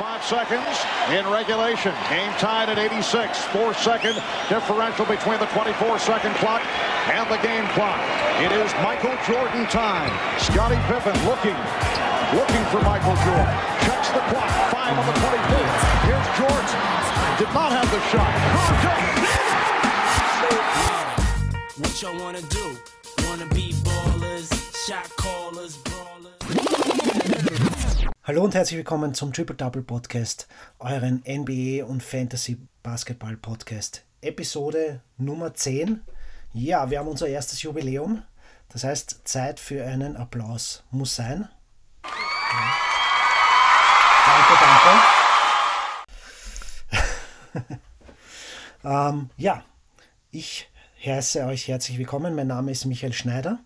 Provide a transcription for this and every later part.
Five seconds in regulation. Game tied at 86. Four second differential between the 24 second clock and the game clock. It is Michael Jordan time. Scottie Pippen looking, looking for Michael Jordan. Checks the clock. Five on the 24. Here's Jordan. Did not have the shot. What y'all wanna do? Wanna be ballers, shot callers. Hallo und herzlich willkommen zum Triple Double Podcast, euren NBA und Fantasy Basketball Podcast. Episode Nummer 10. Ja, wir haben unser erstes Jubiläum. Das heißt, Zeit für einen Applaus muss sein. Ja. Danke, danke. ähm, ja, ich heiße euch herzlich willkommen. Mein Name ist Michael Schneider.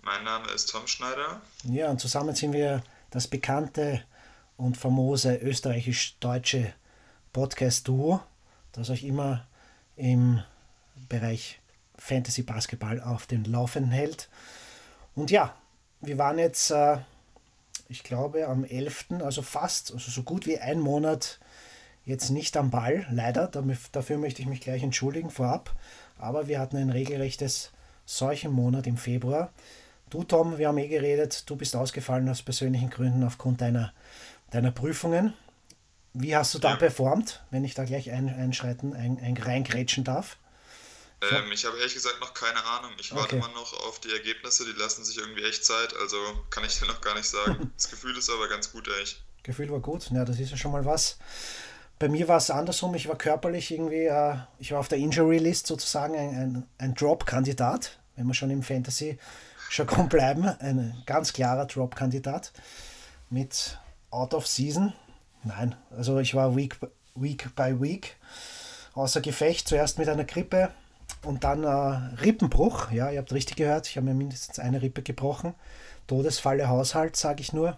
Mein Name ist Tom Schneider. Ja, und zusammen sind wir das bekannte und famose österreichisch-deutsche Podcast-Duo, das euch immer im Bereich Fantasy Basketball auf den Laufenden hält. Und ja, wir waren jetzt, äh, ich glaube, am 11., also fast, also so gut wie ein Monat jetzt nicht am Ball, leider. Dafür möchte ich mich gleich entschuldigen vorab. Aber wir hatten ein regelrechtes Seuchenmonat im Februar. Du, Tom, wir haben eh geredet, du bist ausgefallen aus persönlichen Gründen aufgrund deiner, deiner Prüfungen. Wie hast du da ja. performt, wenn ich da gleich ein, einschreiten, ein, ein, reingrätschen darf? Ähm, ich habe ehrlich gesagt noch keine Ahnung. Ich warte okay. mal noch auf die Ergebnisse, die lassen sich irgendwie echt Zeit, also kann ich dir noch gar nicht sagen. Das Gefühl ist aber ganz gut, echt. Gefühl war gut, ja, das ist ja schon mal was. Bei mir war es andersrum, ich war körperlich irgendwie, äh, ich war auf der Injury List sozusagen ein, ein, ein Drop-Kandidat, wenn wir schon im Fantasy Jargon bleiben. Ein ganz klarer Drop-Kandidat mit Out of Season. Nein, also ich war Week, week by Week außer Gefecht. Zuerst mit einer Grippe und dann äh, Rippenbruch. Ja, ihr habt richtig gehört, ich habe mir mindestens eine Rippe gebrochen. Todesfalle Haushalt, sage ich nur.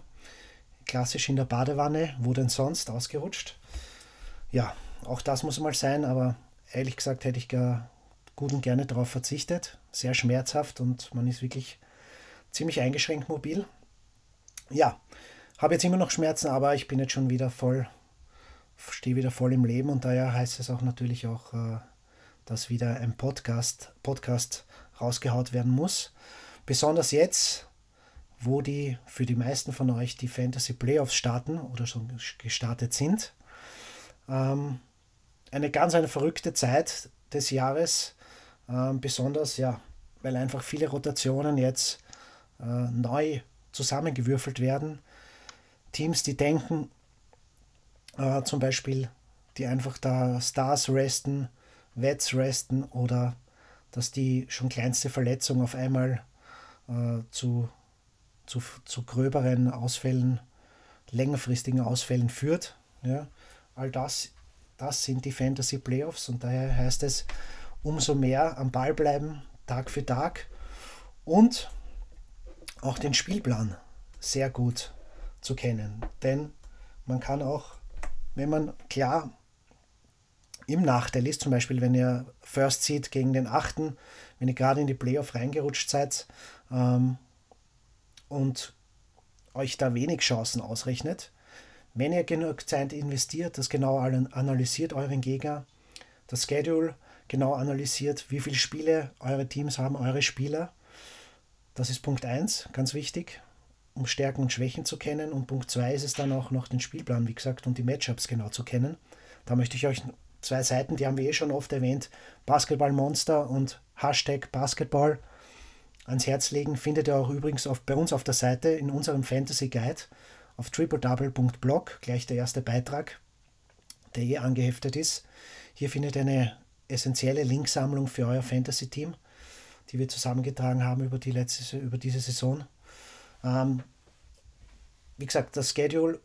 Klassisch in der Badewanne, wo denn sonst ausgerutscht. Ja, auch das muss mal sein, aber ehrlich gesagt hätte ich gar gut und gerne darauf verzichtet. Sehr schmerzhaft und man ist wirklich ziemlich eingeschränkt mobil. Ja, habe jetzt immer noch Schmerzen, aber ich bin jetzt schon wieder voll, stehe wieder voll im Leben und daher heißt es auch natürlich auch, äh, dass wieder ein Podcast, Podcast rausgehaut werden muss. Besonders jetzt, wo die für die meisten von euch die Fantasy Playoffs starten oder schon gestartet sind. Ähm, eine ganz eine verrückte Zeit des Jahres. Ähm, besonders, ja, weil einfach viele Rotationen jetzt äh, neu zusammengewürfelt werden. Teams, die denken, äh, zum Beispiel, die einfach da Stars resten, Wets resten oder dass die schon kleinste Verletzung auf einmal äh, zu, zu, zu gröberen Ausfällen, längerfristigen Ausfällen führt. Ja. All das, das sind die Fantasy Playoffs und daher heißt es, umso mehr am Ball bleiben, Tag für Tag und auch den Spielplan sehr gut zu kennen. Denn man kann auch, wenn man klar im Nachteil ist, zum Beispiel wenn ihr First Seed gegen den Achten, wenn ihr gerade in die Playoff reingerutscht seid ähm, und euch da wenig Chancen ausrechnet, wenn ihr genug Zeit investiert, das genau analysiert euren Gegner, das Schedule genau analysiert, wie viele Spiele eure Teams haben, eure Spieler. Das ist Punkt 1, ganz wichtig, um Stärken und Schwächen zu kennen. Und Punkt 2 ist es dann auch noch den Spielplan, wie gesagt, und die Matchups genau zu kennen. Da möchte ich euch zwei Seiten, die haben wir eh schon oft erwähnt, Basketball Monster und Hashtag Basketball ans Herz legen. Findet ihr auch übrigens auf, bei uns auf der Seite in unserem Fantasy Guide auf tripledouble.blog, gleich der erste Beitrag, der eh angeheftet ist. Hier findet ihr eine essentielle Linksammlung für euer Fantasy-Team, die wir zusammengetragen haben über, die letzte, über diese Saison. Ähm, wie gesagt, das Schedule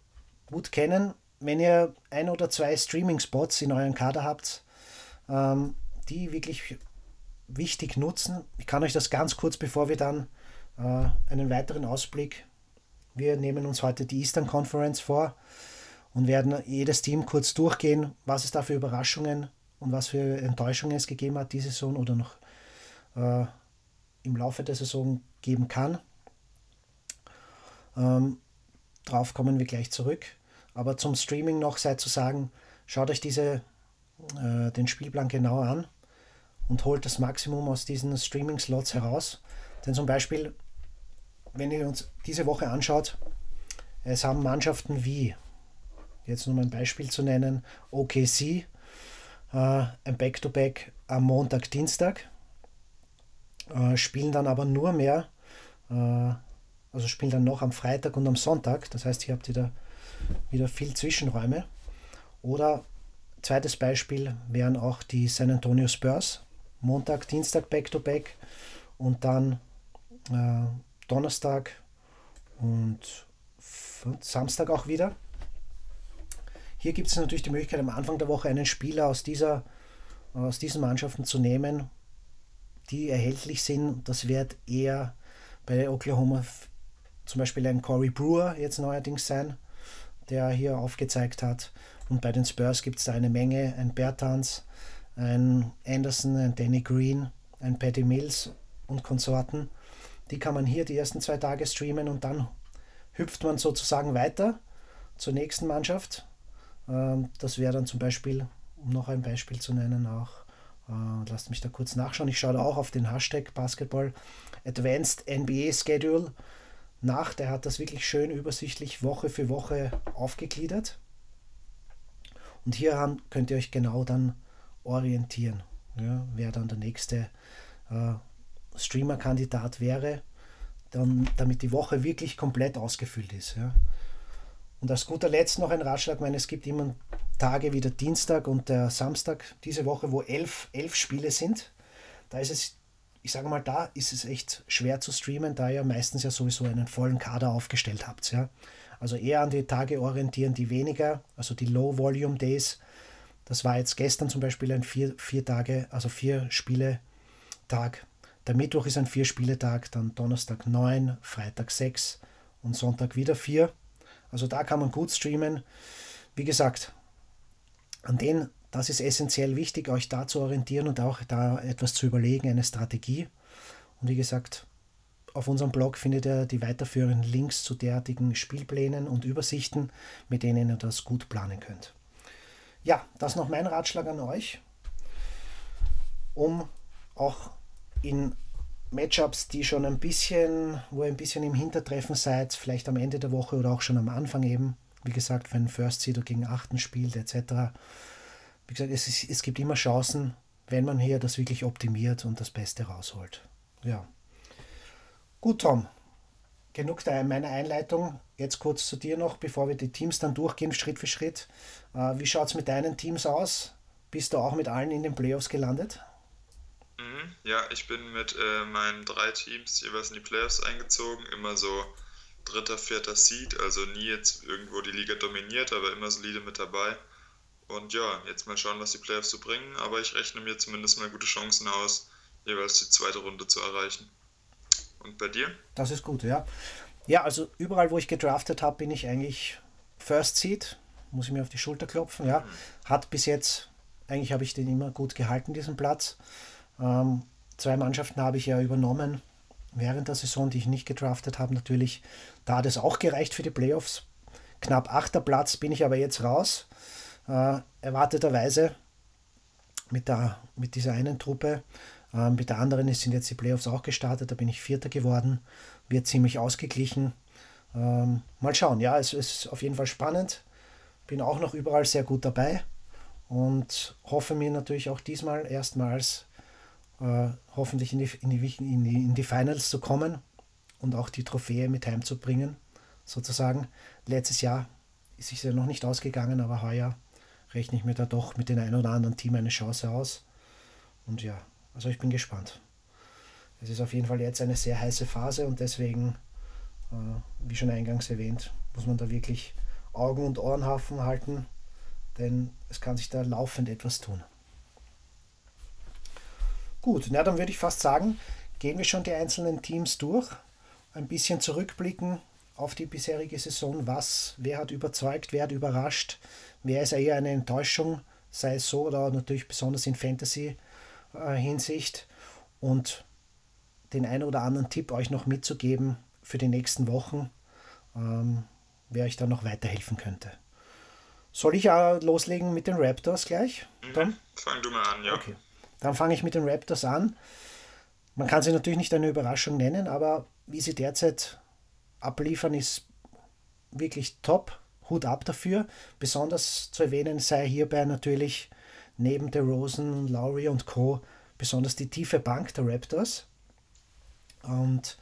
gut kennen. Wenn ihr ein oder zwei Streaming-Spots in euren Kader habt, ähm, die wirklich wichtig nutzen, ich kann euch das ganz kurz, bevor wir dann äh, einen weiteren Ausblick, wir nehmen uns heute die Eastern Conference vor und werden jedes Team kurz durchgehen, was es da für Überraschungen und was für Enttäuschungen es gegeben hat diese Saison oder noch äh, im Laufe der Saison geben kann. Ähm, darauf kommen wir gleich zurück. Aber zum Streaming noch sei zu sagen, schaut euch diese, äh, den Spielplan genauer an und holt das Maximum aus diesen Streaming-Slots heraus. Denn zum Beispiel, wenn ihr uns diese Woche anschaut, es haben Mannschaften wie, jetzt nur mal ein Beispiel zu nennen, OKC, ein Back-to-Back am Montag, Dienstag, äh, spielen dann aber nur mehr, äh, also spielen dann noch am Freitag und am Sonntag. Das heißt, hier habt ihr da wieder viel Zwischenräume. Oder zweites Beispiel wären auch die San Antonio Spurs. Montag, Dienstag Back-to-Back und dann äh, Donnerstag und Samstag auch wieder. Hier gibt es natürlich die Möglichkeit, am Anfang der Woche einen Spieler aus, dieser, aus diesen Mannschaften zu nehmen, die erhältlich sind. Das wird eher bei Oklahoma zum Beispiel ein Corey Brewer jetzt neuerdings sein, der hier aufgezeigt hat. Und bei den Spurs gibt es da eine Menge, ein Bertans, ein Anderson, ein Danny Green, ein Patty Mills und Konsorten. Die kann man hier die ersten zwei Tage streamen und dann hüpft man sozusagen weiter zur nächsten Mannschaft. Ähm, das wäre dann zum Beispiel, um noch ein Beispiel zu nennen, auch, äh, lasst mich da kurz nachschauen, ich schaue da auch auf den Hashtag Basketball Advanced NBA Schedule nach. Der hat das wirklich schön übersichtlich Woche für Woche aufgegliedert. Und hier könnt ihr euch genau dann orientieren, ja, wer dann der nächste äh, Streamer-Kandidat wäre, dann, damit die Woche wirklich komplett ausgefüllt ist. Ja. Und als guter Letzt noch ein Ratschlag, meine, es gibt immer Tage wie der Dienstag und der Samstag diese Woche, wo elf, elf Spiele sind. Da ist es, ich sage mal, da ist es echt schwer zu streamen, da ihr meistens ja sowieso einen vollen Kader aufgestellt habt. Ja. Also eher an die Tage orientieren, die weniger, also die Low-Volume-Days. Das war jetzt gestern zum Beispiel ein vier, vier Tage, also vier Spiele-Tag. Der Mittwoch ist ein Vier-Spiele-Tag, dann Donnerstag neun, Freitag sechs und Sonntag wieder vier. Also da kann man gut streamen. Wie gesagt, an den, das ist essentiell wichtig, euch da zu orientieren und auch da etwas zu überlegen, eine Strategie. Und wie gesagt, auf unserem Blog findet ihr die weiterführenden Links zu derartigen Spielplänen und Übersichten, mit denen ihr das gut planen könnt. Ja, das noch mein Ratschlag an euch, um auch in Matchups, die schon ein bisschen, wo ihr ein bisschen im Hintertreffen seid, vielleicht am Ende der Woche oder auch schon am Anfang eben. Wie gesagt, wenn First Seeder gegen Achten spielt, etc. Wie gesagt, es, ist, es gibt immer Chancen, wenn man hier das wirklich optimiert und das Beste rausholt. Ja. Gut, Tom. Genug meiner Einleitung. Jetzt kurz zu dir noch, bevor wir die Teams dann durchgehen, Schritt für Schritt. Äh, wie schaut es mit deinen Teams aus? Bist du auch mit allen in den Playoffs gelandet? Mhm, ja, ich bin mit äh, meinen drei Teams jeweils in die Playoffs eingezogen, immer so dritter, vierter Seed, also nie jetzt irgendwo die Liga dominiert, aber immer solide mit dabei. Und ja, jetzt mal schauen, was die Playoffs so bringen, aber ich rechne mir zumindest mal gute Chancen aus, jeweils die zweite Runde zu erreichen. Und bei dir? Das ist gut, ja. Ja, also überall, wo ich gedraftet habe, bin ich eigentlich First Seed, muss ich mir auf die Schulter klopfen, ja. Mhm. Hat bis jetzt, eigentlich habe ich den immer gut gehalten, diesen Platz. Ähm, zwei Mannschaften habe ich ja übernommen während der Saison, die ich nicht gedraftet habe, natürlich. Da hat es auch gereicht für die Playoffs. Knapp achter Platz bin ich aber jetzt raus. Äh, erwarteterweise mit, der, mit dieser einen Truppe. Äh, mit der anderen sind jetzt die Playoffs auch gestartet. Da bin ich Vierter geworden. Wird ziemlich ausgeglichen. Ähm, mal schauen. Ja, es ist auf jeden Fall spannend. Bin auch noch überall sehr gut dabei und hoffe mir natürlich auch diesmal erstmals äh, hoffentlich in die, in, die, in, die, in die Finals zu kommen und auch die Trophäe mit heimzubringen, sozusagen. Letztes Jahr ist es ja noch nicht ausgegangen, aber heuer rechne ich mir da doch mit dem einen oder anderen Team eine Chance aus. Und ja, also ich bin gespannt. Es ist auf jeden Fall jetzt eine sehr heiße Phase und deswegen, äh, wie schon eingangs erwähnt, muss man da wirklich Augen und Ohren halten, denn es kann sich da laufend etwas tun. Gut, na dann würde ich fast sagen, gehen wir schon die einzelnen Teams durch, ein bisschen zurückblicken auf die bisherige Saison, was, wer hat überzeugt, wer hat überrascht, wer ist eher eine Enttäuschung, sei es so oder natürlich besonders in Fantasy-Hinsicht und den einen oder anderen Tipp euch noch mitzugeben für die nächsten Wochen, ähm, wer euch dann noch weiterhelfen könnte. Soll ich auch loslegen mit den Raptors gleich? Mhm. Fang du mal an, ja. Okay. Dann fange ich mit den Raptors an. Man kann sie natürlich nicht eine Überraschung nennen, aber wie sie derzeit abliefern, ist wirklich top. Hut ab dafür. Besonders zu erwähnen sei hierbei natürlich neben der Rosen, Lowry und Co. besonders die tiefe Bank der Raptors. Und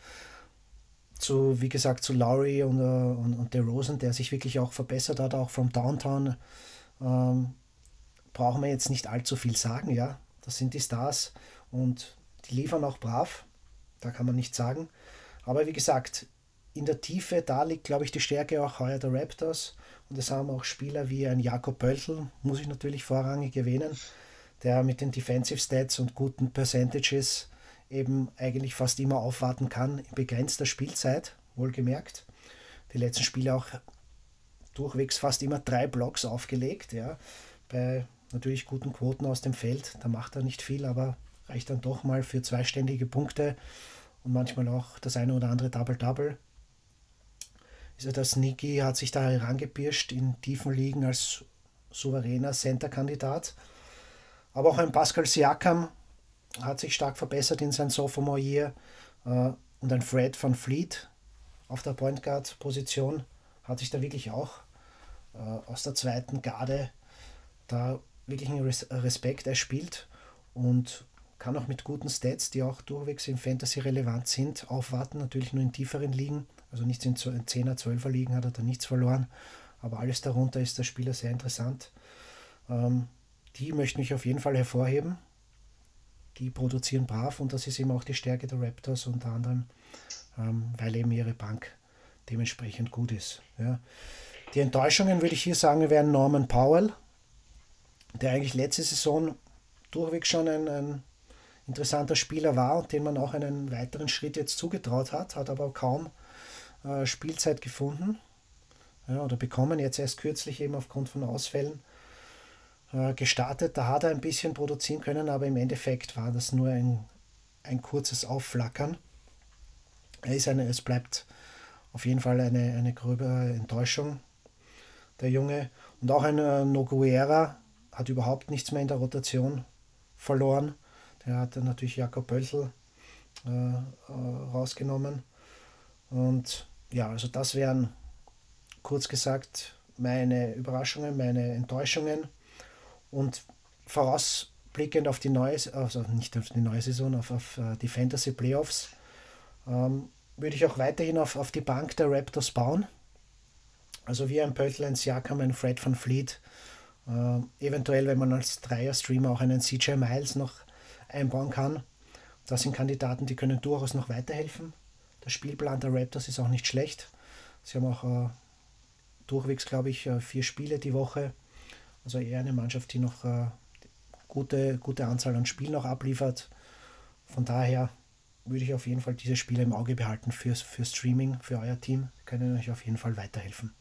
zu, wie gesagt, zu Lowry und, äh, und, und der Rosen, der sich wirklich auch verbessert hat, auch vom Downtown, ähm, brauchen wir jetzt nicht allzu viel sagen, ja. Das sind die Stars und die liefern auch brav, da kann man nicht sagen. Aber wie gesagt, in der Tiefe, da liegt, glaube ich, die Stärke auch heuer der Raptors. Und es haben auch Spieler wie ein Jakob Pöltl, muss ich natürlich vorrangig erwähnen, der mit den Defensive Stats und guten Percentages eben eigentlich fast immer aufwarten kann in begrenzter Spielzeit, wohlgemerkt. Die letzten Spiele auch durchwegs fast immer drei Blocks aufgelegt, ja, bei natürlich guten Quoten aus dem Feld. Da macht er nicht viel, aber reicht dann doch mal für zweiständige Punkte und manchmal auch das eine oder andere Double-Double. Ist er der Sneaky, hat sich da herangepirscht in tiefen Ligen als souveräner Center-Kandidat. Aber auch ein Pascal Siakam hat sich stark verbessert in seinem Sophomore Year. Äh, und ein Fred van Fleet auf der Point Guard Position hat sich da wirklich auch äh, aus der zweiten Garde da wirklich einen Respekt erspielt und kann auch mit guten Stats, die auch durchwegs im Fantasy relevant sind, aufwarten. Natürlich nur in tieferen Ligen, also nicht in 10er, 12er Ligen hat er da nichts verloren, aber alles darunter ist der Spieler sehr interessant. Ähm, die möchten mich auf jeden Fall hervorheben die produzieren brav und das ist eben auch die Stärke der Raptors unter anderem, ähm, weil eben ihre Bank dementsprechend gut ist. Ja. Die Enttäuschungen würde ich hier sagen, wären Norman Powell, der eigentlich letzte Saison durchweg schon ein, ein interessanter Spieler war und den man auch einen weiteren Schritt jetzt zugetraut hat, hat aber kaum äh, Spielzeit gefunden ja, oder bekommen, jetzt erst kürzlich eben aufgrund von Ausfällen. Äh, gestartet. Da hat er ein bisschen produzieren können, aber im Endeffekt war das nur ein, ein kurzes Aufflackern. Er ist eine, es bleibt auf jeden Fall eine, eine gröbe Enttäuschung, der Junge. Und auch ein äh, Noguera hat überhaupt nichts mehr in der Rotation verloren. Der hat dann natürlich Jakob Böltl äh, äh, rausgenommen. Und ja, also das wären kurz gesagt meine Überraschungen, meine Enttäuschungen. Und vorausblickend auf die neue, also nicht auf die neue Saison, auf, auf äh, die Fantasy Playoffs, ähm, würde ich auch weiterhin auf, auf die Bank der Raptors bauen. Also wie ein Pöltl, ein Siakam, ein Fred van Fleet. Äh, eventuell, wenn man als Dreier-Streamer auch einen CJ Miles noch einbauen kann. Das sind Kandidaten, die können durchaus noch weiterhelfen. Der Spielplan der Raptors ist auch nicht schlecht. Sie haben auch äh, durchwegs, glaube ich, äh, vier Spiele die Woche. Also eher eine Mannschaft, die noch äh, gute, gute Anzahl an Spielen auch abliefert. Von daher würde ich auf jeden Fall diese Spiele im Auge behalten für, für Streaming, für euer Team. Können euch auf jeden Fall weiterhelfen.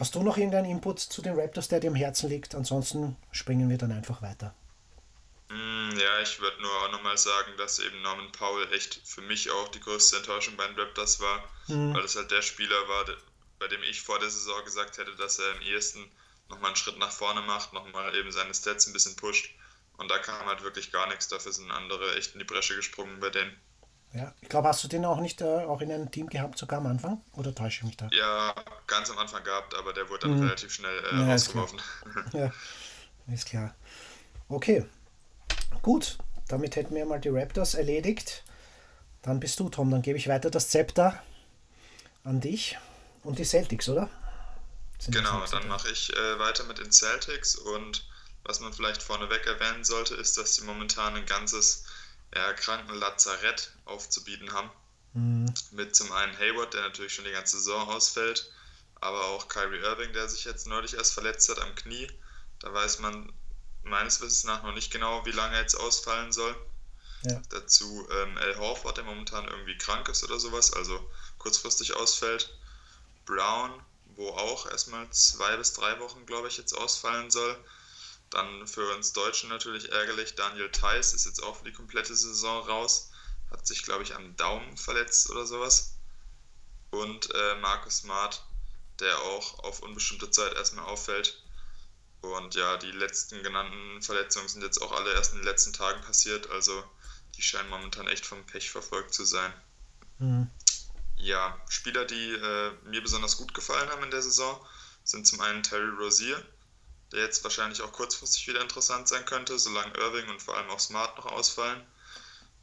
Hast du noch irgendeinen Input zu den Raptors, der dir am Herzen liegt? Ansonsten springen wir dann einfach weiter. Mm, ja, ich würde nur auch nochmal sagen, dass eben Norman Powell echt für mich auch die größte Enttäuschung bei den Raptors war, mhm. weil es halt der Spieler war, bei dem ich vor der Saison gesagt hätte, dass er am ehesten nochmal einen Schritt nach vorne macht, nochmal eben seine Stats ein bisschen pusht. Und da kam halt wirklich gar nichts. Dafür sind andere echt in die Bresche gesprungen bei denen. Ja, ich glaube, hast du den auch nicht äh, auch in einem Team gehabt, sogar am Anfang? Oder täusche ich mich da? Ja, ganz am Anfang gehabt, aber der wurde dann mhm. relativ schnell äh, ja, rausgeworfen. Ist ja, ist klar. Okay, gut. Damit hätten wir mal die Raptors erledigt. Dann bist du, Tom. Dann gebe ich weiter das Zepter an dich und die Celtics, oder? Genau, dann mache ich äh, weiter mit den Celtics und was man vielleicht vorneweg erwähnen sollte, ist, dass sie momentan ein ganzes ja, Krankenlazarett aufzubieten haben. Mhm. Mit zum einen Hayward, der natürlich schon die ganze Saison ausfällt, aber auch Kyrie Irving, der sich jetzt neulich erst verletzt hat am Knie. Da weiß man meines Wissens nach noch nicht genau, wie lange er jetzt ausfallen soll. Ja. Dazu ähm, Al Horford, der momentan irgendwie krank ist oder sowas, also kurzfristig ausfällt. Brown, wo auch erstmal zwei bis drei Wochen, glaube ich, jetzt ausfallen soll. Dann für uns Deutschen natürlich ärgerlich, Daniel Theiss ist jetzt auch für die komplette Saison raus. Hat sich, glaube ich, am Daumen verletzt oder sowas. Und äh, Markus Smart, der auch auf unbestimmte Zeit erstmal auffällt. Und ja, die letzten genannten Verletzungen sind jetzt auch alle erst in den letzten Tagen passiert, also die scheinen momentan echt vom Pech verfolgt zu sein. Mhm. Ja, Spieler, die äh, mir besonders gut gefallen haben in der Saison, sind zum einen Terry Rozier, der jetzt wahrscheinlich auch kurzfristig wieder interessant sein könnte, solange Irving und vor allem auch Smart noch ausfallen.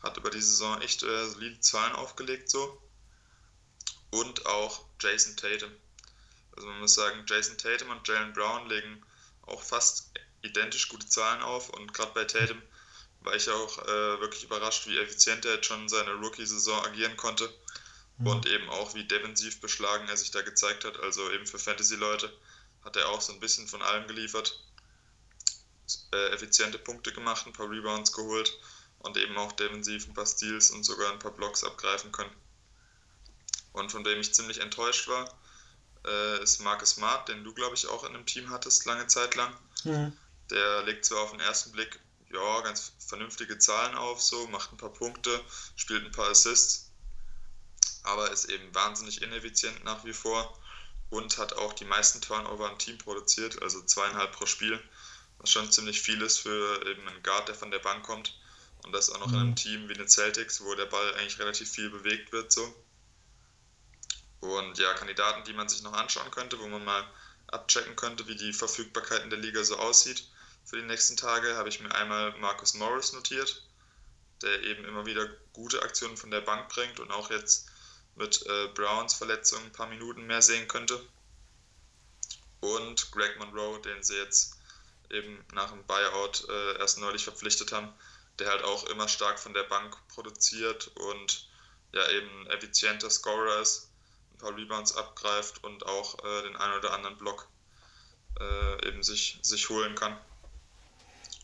Hat über die Saison echt äh, solide Zahlen aufgelegt so. Und auch Jason Tatum. Also man muss sagen, Jason Tatum und Jalen Brown legen auch fast identisch gute Zahlen auf und gerade bei Tatum war ich auch äh, wirklich überrascht, wie effizient er jetzt schon seine Rookie-Saison agieren konnte mhm. und eben auch wie defensiv beschlagen er sich da gezeigt hat. Also eben für Fantasy-Leute hat er auch so ein bisschen von allem geliefert. Äh, effiziente Punkte gemacht, ein paar Rebounds geholt und eben auch defensiv ein paar Steals und sogar ein paar Blocks abgreifen können. Und von dem ich ziemlich enttäuscht war, äh, ist Marcus Smart, den du, glaube ich, auch in einem Team hattest, lange Zeit lang. Mhm. Der legt zwar auf den ersten Blick ja, ganz vernünftige Zahlen auf, so, macht ein paar Punkte, spielt ein paar Assists, aber ist eben wahnsinnig ineffizient nach wie vor und hat auch die meisten Turnover im Team produziert, also zweieinhalb pro Spiel, was schon ziemlich viel ist für eben einen Guard, der von der Bank kommt und das auch noch mhm. in einem mhm. Team wie den Celtics, wo der Ball eigentlich relativ viel bewegt wird, so. Und ja, Kandidaten, die man sich noch anschauen könnte, wo man mal abchecken könnte, wie die Verfügbarkeit in der Liga so aussieht. Für die nächsten Tage habe ich mir einmal Marcus Morris notiert, der eben immer wieder gute Aktionen von der Bank bringt und auch jetzt mit äh, Browns Verletzung ein paar Minuten mehr sehen könnte. Und Greg Monroe, den sie jetzt eben nach dem Buyout äh, erst neulich verpflichtet haben, der halt auch immer stark von der Bank produziert und ja eben effizienter Scorer ist ein paar Rebounds abgreift und auch äh, den einen oder anderen Block äh, eben sich, sich holen kann.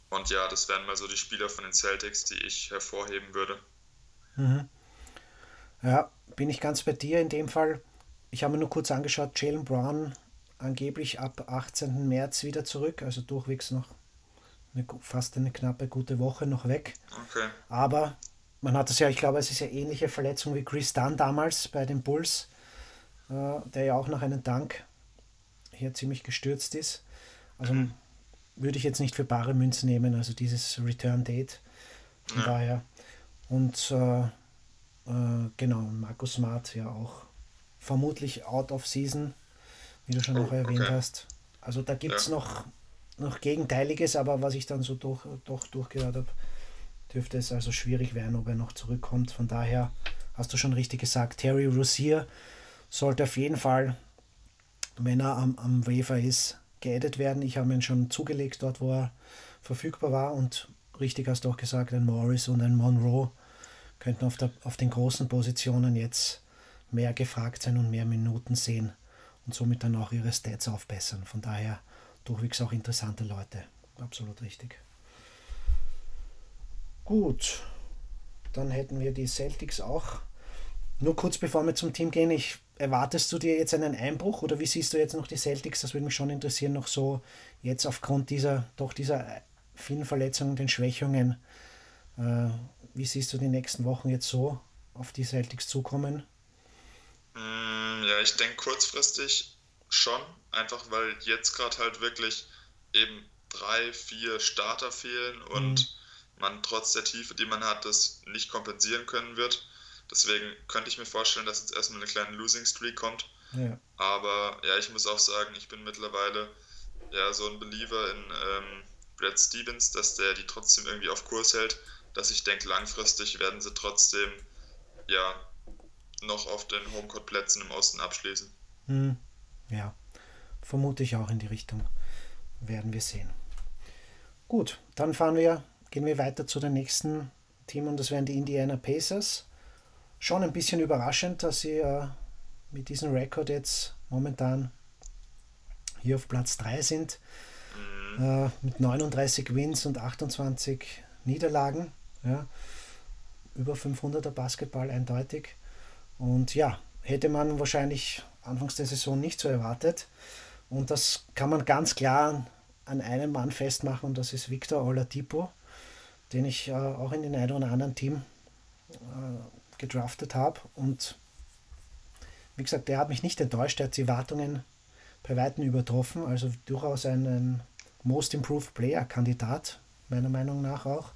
Und ja, das wären mal so die Spieler von den Celtics, die ich hervorheben würde. Mhm. Ja, bin ich ganz bei dir in dem Fall. Ich habe mir nur kurz angeschaut, Jalen Brown angeblich ab 18. März wieder zurück, also durchwegs noch eine, fast eine knappe gute Woche noch weg. Okay. Aber man hat es ja, ich glaube, es ist ja ähnliche Verletzung wie Chris Dunn damals bei den Bulls. Äh, der ja auch nach einem Dank hier ziemlich gestürzt ist. Also mhm. würde ich jetzt nicht für bare Münze nehmen, also dieses Return Date. Von ja. daher. Und äh, äh, genau, Markus Smart ja auch vermutlich out of season, wie du schon oh, auch erwähnt okay. hast. Also da gibt es ja. noch, noch Gegenteiliges, aber was ich dann so durch, doch durchgehört habe, dürfte es also schwierig werden, ob er noch zurückkommt. Von daher hast du schon richtig gesagt, Terry Rozier sollte auf jeden Fall, wenn er am, am Wafer ist, geaddet werden. Ich habe ihn schon zugelegt dort, wo er verfügbar war und richtig hast du auch gesagt, ein Morris und ein Monroe könnten auf, der, auf den großen Positionen jetzt mehr gefragt sein und mehr Minuten sehen und somit dann auch ihre Stats aufbessern. Von daher durchwegs auch interessante Leute. Absolut richtig. Gut, dann hätten wir die Celtics auch. Nur kurz bevor wir zum Team gehen, ich erwartest du dir jetzt einen Einbruch oder wie siehst du jetzt noch die Celtics? Das würde mich schon interessieren, noch so jetzt aufgrund dieser, doch dieser vielen Verletzungen, den Schwächungen. Äh, wie siehst du die nächsten Wochen jetzt so auf die Celtics zukommen? Mm, ja, ich denke kurzfristig schon, einfach weil jetzt gerade halt wirklich eben drei, vier Starter fehlen und mhm. man trotz der Tiefe, die man hat, das nicht kompensieren können wird. Deswegen könnte ich mir vorstellen, dass jetzt erstmal eine kleine Losing Streak kommt. Ja. Aber ja, ich muss auch sagen, ich bin mittlerweile ja so ein Believer in ähm, Brad Stevens, dass der die trotzdem irgendwie auf Kurs hält, dass ich denke, langfristig werden sie trotzdem ja noch auf den Homecourt-Plätzen im Osten abschließen. Hm. Ja, vermute ich auch in die Richtung. Werden wir sehen. Gut, dann fahren wir, gehen wir weiter zu dem nächsten Team und das wären die Indiana Pacers schon ein bisschen überraschend, dass sie äh, mit diesem Rekord jetzt momentan hier auf Platz 3 sind. Äh, mit 39 Wins und 28 Niederlagen. Ja. Über 500er Basketball eindeutig. Und ja, hätte man wahrscheinlich anfangs der Saison nicht so erwartet. Und das kann man ganz klar an einem Mann festmachen und das ist Victor Oladipo, den ich äh, auch in den einen oder anderen Team äh, gedraftet habe. Und wie gesagt, der hat mich nicht enttäuscht. Er hat die Wartungen bei Weitem übertroffen. Also durchaus ein, ein Most Improved Player-Kandidat, meiner Meinung nach auch.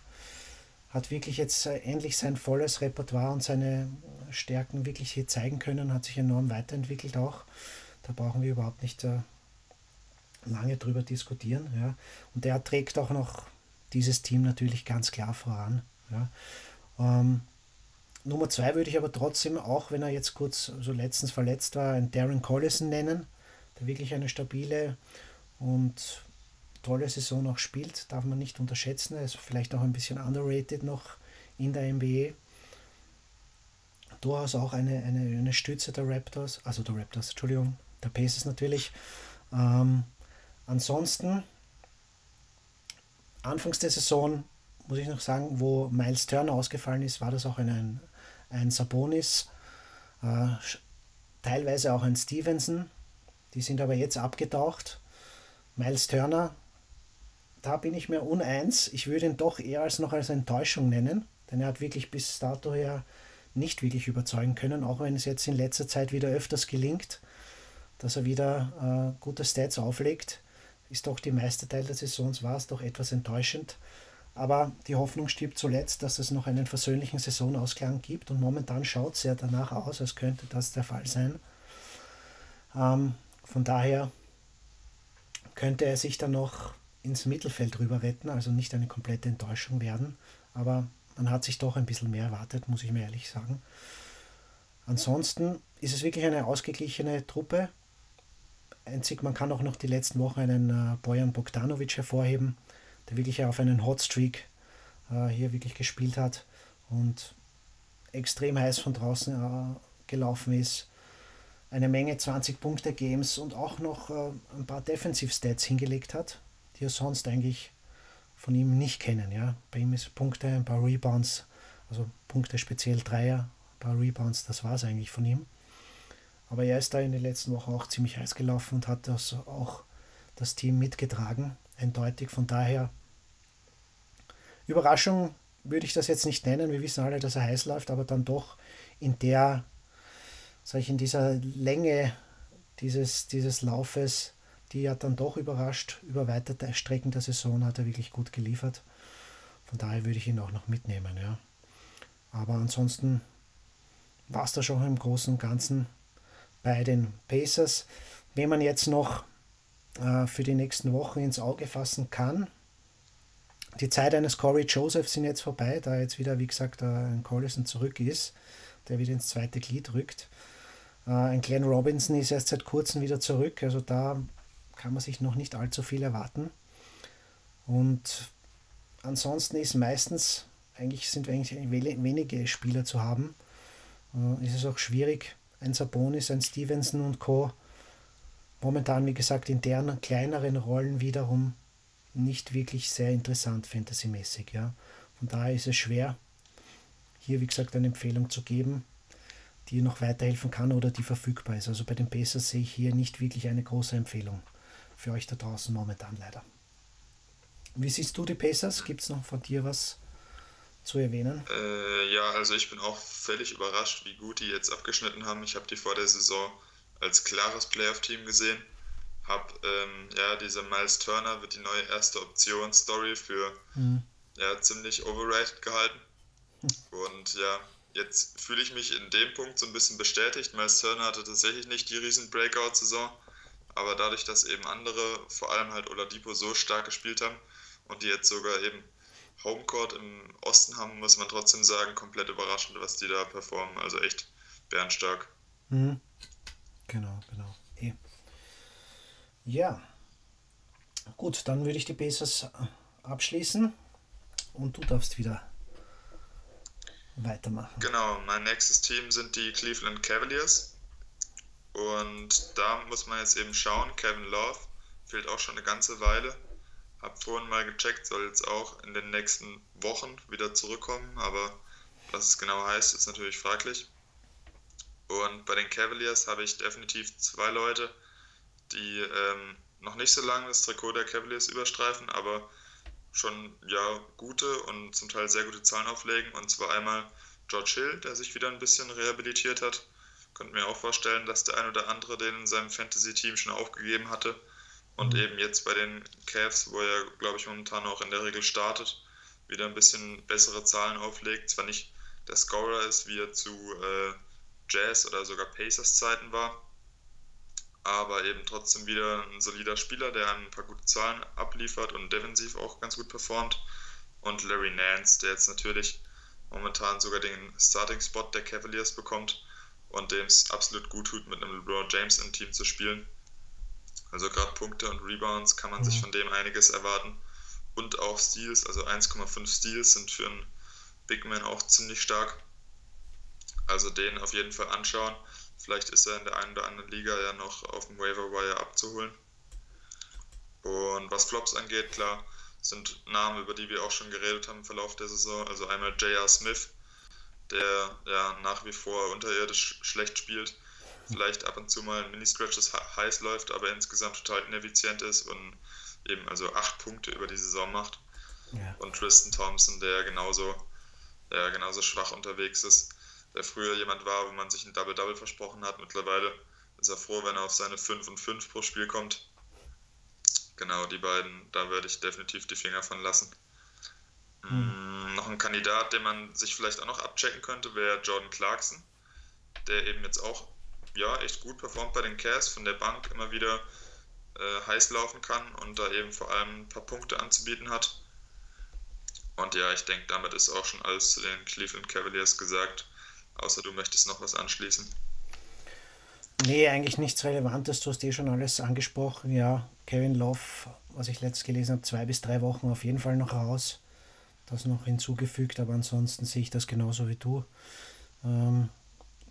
Hat wirklich jetzt äh, endlich sein volles Repertoire und seine Stärken wirklich hier zeigen können, hat sich enorm weiterentwickelt auch. Da brauchen wir überhaupt nicht äh, lange drüber diskutieren. Ja. Und der trägt auch noch dieses Team natürlich ganz klar voran. Ja. Ähm, Nummer zwei würde ich aber trotzdem, auch wenn er jetzt kurz so letztens verletzt war, einen Darren Collison nennen, der wirklich eine stabile und tolle Saison auch spielt, darf man nicht unterschätzen. Er ist vielleicht auch ein bisschen underrated noch in der NBA. Durchaus auch eine, eine, eine Stütze der Raptors, also der Raptors, Entschuldigung, der Pacers natürlich. Ähm, ansonsten, anfangs der Saison, muss ich noch sagen, wo Miles Turner ausgefallen ist, war das auch ein, ein Sabonis, äh, teilweise auch ein Stevenson. Die sind aber jetzt abgetaucht. Miles Turner, da bin ich mir uneins. Ich würde ihn doch eher als noch als Enttäuschung nennen, denn er hat wirklich bis dato her nicht wirklich überzeugen können, auch wenn es jetzt in letzter Zeit wieder öfters gelingt, dass er wieder äh, gute Stats auflegt. Ist doch die meiste Teil der Saisons war es doch etwas enttäuschend. Aber die Hoffnung stirbt zuletzt, dass es noch einen versöhnlichen Saisonausklang gibt. Und momentan schaut es ja danach aus, als könnte das der Fall sein. Ähm, von daher könnte er sich dann noch ins Mittelfeld rüber retten, also nicht eine komplette Enttäuschung werden. Aber man hat sich doch ein bisschen mehr erwartet, muss ich mir ehrlich sagen. Ansonsten ist es wirklich eine ausgeglichene Truppe. Einzig, man kann auch noch die letzten Wochen einen äh, Bojan Bogdanovic hervorheben der wirklich auf einen Hotstreak äh, hier wirklich gespielt hat und extrem heiß von draußen äh, gelaufen ist. Eine Menge 20-Punkte-Games und auch noch äh, ein paar Defensive-Stats hingelegt hat, die wir sonst eigentlich von ihm nicht kennen. Ja? Bei ihm ist Punkte, ein paar Rebounds, also Punkte speziell Dreier, ein paar Rebounds, das war es eigentlich von ihm. Aber er ist da in den letzten Wochen auch ziemlich heiß gelaufen und hat das auch das Team mitgetragen, eindeutig. Von daher Überraschung würde ich das jetzt nicht nennen. Wir wissen alle, dass er heiß läuft, aber dann doch in der, sag ich, in dieser Länge dieses, dieses Laufes, die hat dann doch überrascht. Über weite Strecken der Saison hat er wirklich gut geliefert. Von daher würde ich ihn auch noch mitnehmen. Ja. Aber ansonsten war es da schon im Großen und Ganzen bei den Pacers. Wenn man jetzt noch äh, für die nächsten Wochen ins Auge fassen kann, die Zeit eines Corey Joseph sind jetzt vorbei, da jetzt wieder, wie gesagt, ein Collison zurück ist, der wieder ins zweite Glied rückt. Äh, ein Glenn Robinson ist erst seit kurzem wieder zurück, also da kann man sich noch nicht allzu viel erwarten. Und ansonsten ist meistens, eigentlich sind eigentlich wenige Spieler zu haben, äh, ist es auch schwierig, ein Sabonis, ein Stevenson und Co. Momentan, wie gesagt, in deren kleineren Rollen wiederum nicht wirklich sehr interessant fantasymäßig. Ja. Von daher ist es schwer, hier wie gesagt eine Empfehlung zu geben, die noch weiterhelfen kann oder die verfügbar ist. Also bei den Pacers sehe ich hier nicht wirklich eine große Empfehlung für euch da draußen momentan leider. Wie siehst du die Pacers? Gibt es noch von dir was zu erwähnen? Äh, ja, also ich bin auch völlig überrascht, wie gut die jetzt abgeschnitten haben. Ich habe die vor der Saison als klares Playoff-Team gesehen habe, ähm, ja, dieser Miles Turner wird die neue erste Option Story für mhm. ja, ziemlich overrated gehalten. Und ja, jetzt fühle ich mich in dem Punkt so ein bisschen bestätigt. Miles Turner hatte tatsächlich nicht die riesen Breakout-Saison, aber dadurch, dass eben andere, vor allem halt Oladipo, so stark gespielt haben und die jetzt sogar eben Homecourt im Osten haben, muss man trotzdem sagen, komplett überraschend, was die da performen. Also echt bärenstark. Mhm. Genau, genau. Ja, gut, dann würde ich die Pacers abschließen und du darfst wieder weitermachen. Genau, mein nächstes Team sind die Cleveland Cavaliers. Und da muss man jetzt eben schauen, Kevin Love fehlt auch schon eine ganze Weile. Hab vorhin mal gecheckt, soll jetzt auch in den nächsten Wochen wieder zurückkommen, aber was es genau heißt, ist natürlich fraglich. Und bei den Cavaliers habe ich definitiv zwei Leute, die ähm, noch nicht so lange das Trikot der Cavaliers überstreifen, aber schon ja gute und zum Teil sehr gute Zahlen auflegen. Und zwar einmal George Hill, der sich wieder ein bisschen rehabilitiert hat, Könnte mir auch vorstellen, dass der ein oder andere den in seinem Fantasy-Team schon aufgegeben hatte und mhm. eben jetzt bei den Cavs, wo er, glaube ich, momentan auch in der Regel startet, wieder ein bisschen bessere Zahlen auflegt. Zwar nicht der Scorer ist, wie er zu äh, Jazz oder sogar Pacers Zeiten war, aber eben trotzdem wieder ein solider Spieler, der ein paar gute Zahlen abliefert und defensiv auch ganz gut performt. Und Larry Nance, der jetzt natürlich momentan sogar den Starting-Spot der Cavaliers bekommt und dem es absolut gut tut, mit einem LeBron James im Team zu spielen. Also gerade Punkte und Rebounds kann man mhm. sich von dem einiges erwarten. Und auch Steals, also 1,5 Steals sind für einen Big Man auch ziemlich stark. Also den auf jeden Fall anschauen. Vielleicht ist er in der einen oder anderen Liga ja noch auf dem Waiver Wire abzuholen. Und was Flops angeht, klar, sind Namen, über die wir auch schon geredet haben im Verlauf der Saison. Also einmal J.R. Smith, der ja nach wie vor unterirdisch schlecht spielt. Vielleicht ab und zu mal in Mini-Scratches heiß läuft, aber insgesamt total ineffizient ist und eben also acht Punkte über die Saison macht. Ja. Und Tristan Thompson, der genauso, der genauso schwach unterwegs ist der früher jemand war, wo man sich ein Double-Double versprochen hat. Mittlerweile ist er froh, wenn er auf seine 5 und 5 pro Spiel kommt. Genau, die beiden, da würde ich definitiv die Finger von lassen. Mhm. Noch ein Kandidat, den man sich vielleicht auch noch abchecken könnte, wäre Jordan Clarkson, der eben jetzt auch ja, echt gut performt bei den Cavs, von der Bank immer wieder äh, heiß laufen kann und da eben vor allem ein paar Punkte anzubieten hat. Und ja, ich denke, damit ist auch schon alles zu den Cleveland Cavaliers gesagt. Außer du möchtest noch was anschließen. Nee, eigentlich nichts Relevantes. Du hast eh schon alles angesprochen. Ja, Kevin Love, was ich letztes gelesen habe, zwei bis drei Wochen auf jeden Fall noch raus. Das noch hinzugefügt, aber ansonsten sehe ich das genauso wie du. Ähm,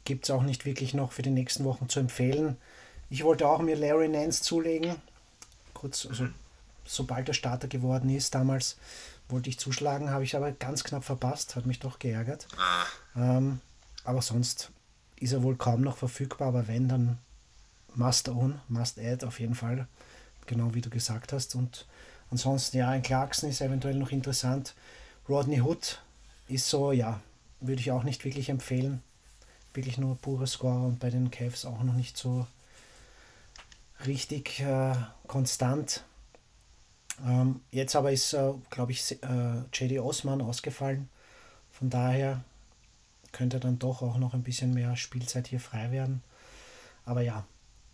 Gibt es auch nicht wirklich noch für die nächsten Wochen zu empfehlen. Ich wollte auch mir Larry Nance zulegen. Kurz, also sobald er Starter geworden ist, damals wollte ich zuschlagen, habe ich aber ganz knapp verpasst, hat mich doch geärgert. Ah. Ähm, aber sonst ist er wohl kaum noch verfügbar, aber wenn, dann must own, must add auf jeden Fall. Genau wie du gesagt hast. Und ansonsten, ja, ein Clarkson ist eventuell noch interessant. Rodney Hood ist so, ja, würde ich auch nicht wirklich empfehlen. Wirklich nur pure Score und bei den Cavs auch noch nicht so richtig äh, konstant. Ähm, jetzt aber ist, äh, glaube ich, äh, JD Osman ausgefallen. Von daher könnte dann doch auch noch ein bisschen mehr Spielzeit hier frei werden. Aber ja,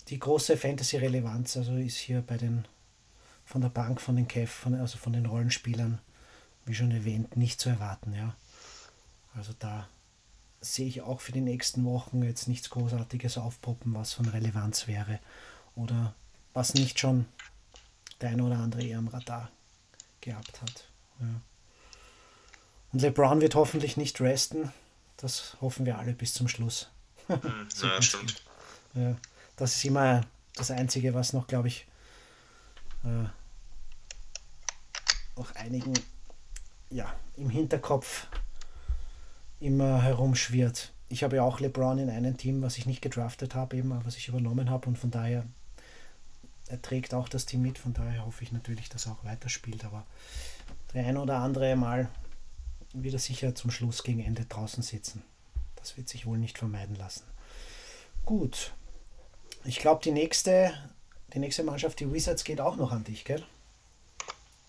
die große Fantasy-Relevanz also ist hier bei den von der Bank, von den Kev, von, also von den Rollenspielern, wie schon erwähnt, nicht zu erwarten. Ja. Also da sehe ich auch für die nächsten Wochen jetzt nichts Großartiges aufpoppen, was von Relevanz wäre oder was nicht schon der eine oder andere eher am Radar gehabt hat. Ja. Und LeBron wird hoffentlich nicht resten. Das hoffen wir alle bis zum Schluss. Hm, so ja, stimmt. Ja, das ist immer das Einzige, was noch, glaube ich, äh, auch einigen ja, im Hinterkopf immer herumschwirrt. Ich habe ja auch LeBron in einem Team, was ich nicht gedraftet habe, eben, was ich übernommen habe und von daher er trägt auch das Team mit, von daher hoffe ich natürlich, dass er auch weiterspielt, aber der ein oder andere Mal wieder sicher zum Schluss gegen Ende draußen sitzen. Das wird sich wohl nicht vermeiden lassen. Gut. Ich glaube, die nächste, die nächste Mannschaft, die Wizards, geht auch noch an dich, gell?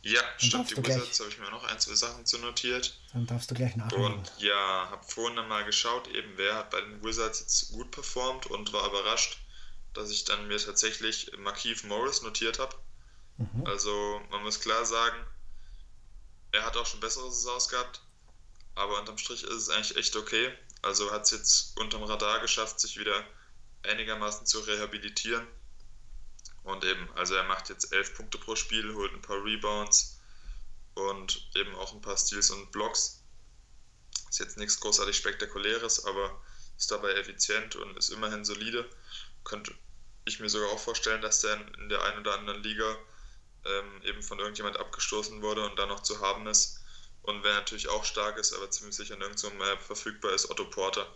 Ja, Dann stimmt. Die Wizards habe ich mir noch ein, zwei Sachen zu notiert. Dann darfst du gleich nachschauen. Und ja, habe vorhin mal geschaut, eben wer hat bei den Wizards jetzt gut performt und war überrascht, dass ich dann mir tatsächlich Markeith Morris notiert habe. Mhm. Also man muss klar sagen, er hat auch schon bessere Saisons gehabt, aber unterm Strich ist es eigentlich echt okay. Also hat es jetzt unterm Radar geschafft, sich wieder einigermaßen zu rehabilitieren. Und eben, also er macht jetzt elf Punkte pro Spiel, holt ein paar Rebounds und eben auch ein paar Steals und Blocks. Ist jetzt nichts großartig Spektakuläres, aber ist dabei effizient und ist immerhin solide. Könnte ich mir sogar auch vorstellen, dass der in der einen oder anderen Liga ähm, eben von irgendjemand abgestoßen wurde und dann noch zu haben ist. Und wer natürlich auch stark ist, aber ziemlich sicher nirgendwo mehr verfügbar ist, Otto Porter,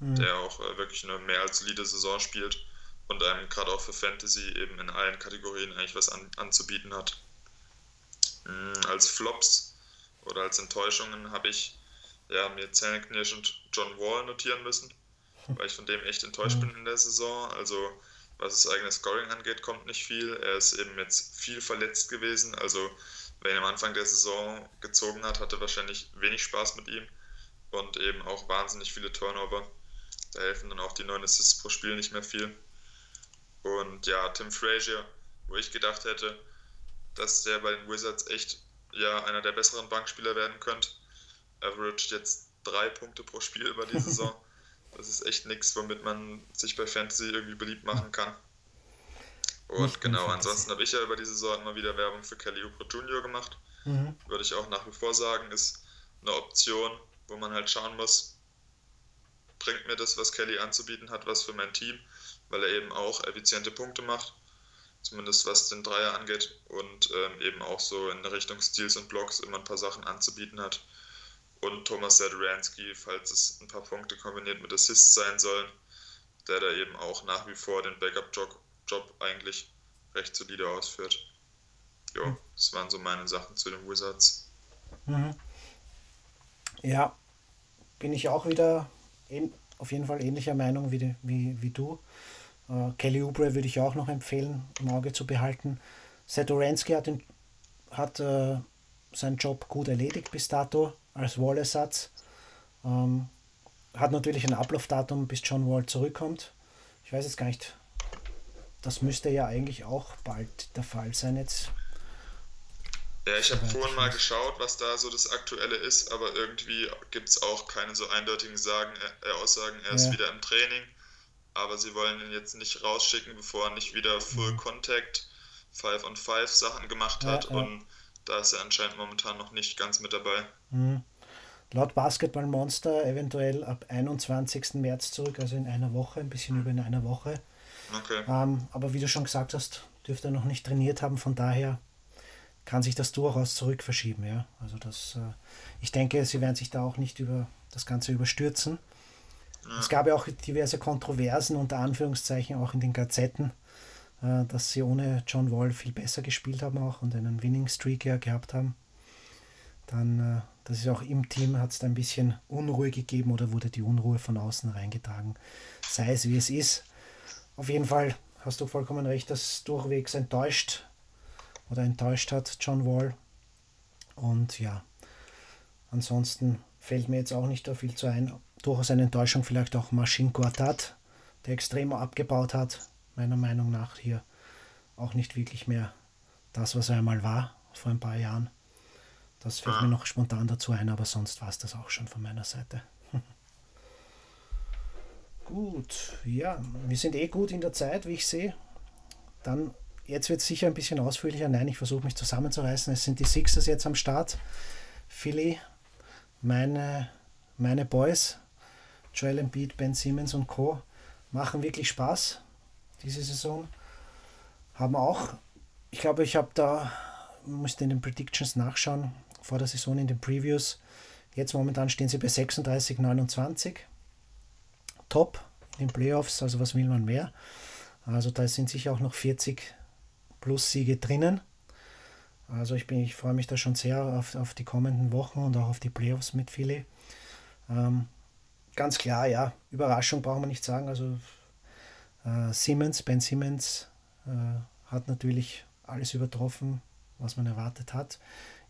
mhm. der auch äh, wirklich eine mehr als solide Saison spielt und einem gerade auch für Fantasy eben in allen Kategorien eigentlich was an, anzubieten hat. Mhm, als Flops oder als Enttäuschungen habe ich ja, mir zähneknirschend John Wall notieren müssen. weil ich von dem echt enttäuscht bin in der Saison. Also was das eigene Scoring angeht, kommt nicht viel. Er ist eben jetzt viel verletzt gewesen. Also wer ihn am Anfang der Saison gezogen hat, hatte wahrscheinlich wenig Spaß mit ihm und eben auch wahnsinnig viele Turnover. Da helfen dann auch die 9 Assists pro Spiel nicht mehr viel. Und ja, Tim Frazier, wo ich gedacht hätte, dass der bei den Wizards echt ja einer der besseren Bankspieler werden könnte. Averaged jetzt drei Punkte pro Spiel über die Saison. Das ist echt nichts, womit man sich bei Fantasy irgendwie beliebt machen kann. Und genau, ansonsten habe ich ja über die Saison immer wieder Werbung für Kelly Oubre Jr. gemacht. Mhm. Würde ich auch nach wie vor sagen, ist eine Option, wo man halt schauen muss, bringt mir das, was Kelly anzubieten hat, was für mein Team, weil er eben auch effiziente Punkte macht, zumindest was den Dreier angeht und ähm, eben auch so in Richtung Steals und Blocks immer ein paar Sachen anzubieten hat, und Thomas Saduransky, falls es ein paar Punkte kombiniert mit Assists sein sollen, der da eben auch nach wie vor den Backup-Job Job eigentlich recht solide ausführt. Jo, das waren so meine Sachen zu den Wizards. Mhm. Ja, bin ich auch wieder auf jeden Fall ähnlicher Meinung wie, wie, wie du. Uh, Kelly Oubre würde ich auch noch empfehlen, im Auge zu behalten. Saduransky hat, den, hat uh, seinen Job gut erledigt bis dato als Wall-Ersatz. Ähm, hat natürlich ein Ablaufdatum, bis John Wall zurückkommt. Ich weiß jetzt gar nicht. Das müsste ja eigentlich auch bald der Fall sein jetzt. Ja, ich habe vorhin mal geschaut, was da so das Aktuelle ist, aber irgendwie gibt es auch keine so eindeutigen Sagen, äh, Aussagen. Er ist wieder im Training, aber sie wollen ihn jetzt nicht rausschicken, bevor er nicht wieder Full mhm. Contact 5 on 5 Sachen gemacht hat. Ja, ja. Und da ist er anscheinend momentan noch nicht ganz mit dabei. Mhm. Laut Basketball Monster eventuell ab 21. März zurück, also in einer Woche, ein bisschen mhm. über in einer Woche. Okay. Ähm, aber wie du schon gesagt hast, dürfte er noch nicht trainiert haben, von daher kann sich das durchaus zurück verschieben. Ja? Also das, äh, ich denke, sie werden sich da auch nicht über das Ganze überstürzen. Es gab ja auch diverse Kontroversen, unter Anführungszeichen, auch in den Gazetten, äh, dass sie ohne John Wall viel besser gespielt haben auch und einen Winning Streak ja gehabt haben. Dann, äh, das ist auch im Team, hat es da ein bisschen Unruhe gegeben oder wurde die Unruhe von außen reingetragen. Sei es wie es ist. Auf jeden Fall hast du vollkommen recht, dass durchwegs enttäuscht oder enttäuscht hat John Wall. Und ja, ansonsten fällt mir jetzt auch nicht da viel zu ein. Durchaus eine Enttäuschung vielleicht auch Machine Quartat, der extrem abgebaut hat meiner Meinung nach hier auch nicht wirklich mehr das, was er einmal war, vor ein paar Jahren. Das fällt mir noch spontan dazu ein, aber sonst war es das auch schon von meiner Seite. gut, ja, wir sind eh gut in der Zeit, wie ich sehe. Dann, jetzt wird es sicher ein bisschen ausführlicher. Nein, ich versuche mich zusammenzureißen. Es sind die Sixers jetzt am Start. Philly, meine, meine Boys, Joel Embiid, Ben Simmons und Co. machen wirklich Spaß diese Saison. Haben auch, ich glaube, ich habe da, musste in den Predictions nachschauen, vor der Saison in den Previews. Jetzt momentan stehen sie bei 36, 29. Top in den Playoffs, also was will man mehr? Also da sind sicher auch noch 40 plus Siege drinnen. Also ich bin, ich freue mich da schon sehr auf, auf die kommenden Wochen und auch auf die Playoffs mit Philly. Ähm, ganz klar, ja, Überraschung brauchen wir nicht sagen. Also äh, Siemens, Ben Siemens äh, hat natürlich alles übertroffen, was man erwartet hat.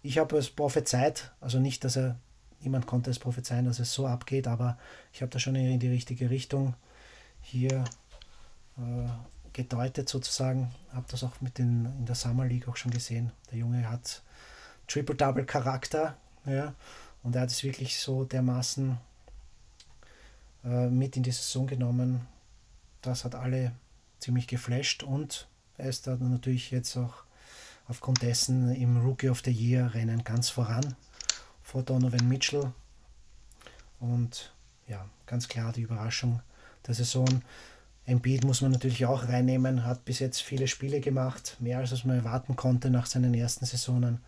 Ich habe es prophezeit, also nicht, dass er, niemand konnte es prophezeien, dass es so abgeht, aber ich habe da schon in die richtige Richtung hier äh, gedeutet sozusagen. Habe das auch mit den, in der Summer League auch schon gesehen. Der Junge hat Triple-Double-Charakter, ja, und er hat es wirklich so dermaßen äh, mit in die Saison genommen, das hat alle ziemlich geflasht und er ist dann natürlich jetzt auch aufgrund dessen im Rookie of the Year Rennen ganz voran vor Donovan Mitchell. Und ja, ganz klar die Überraschung der Saison. Embiid muss man natürlich auch reinnehmen, hat bis jetzt viele Spiele gemacht, mehr als man erwarten konnte nach seinen ersten Saisonen.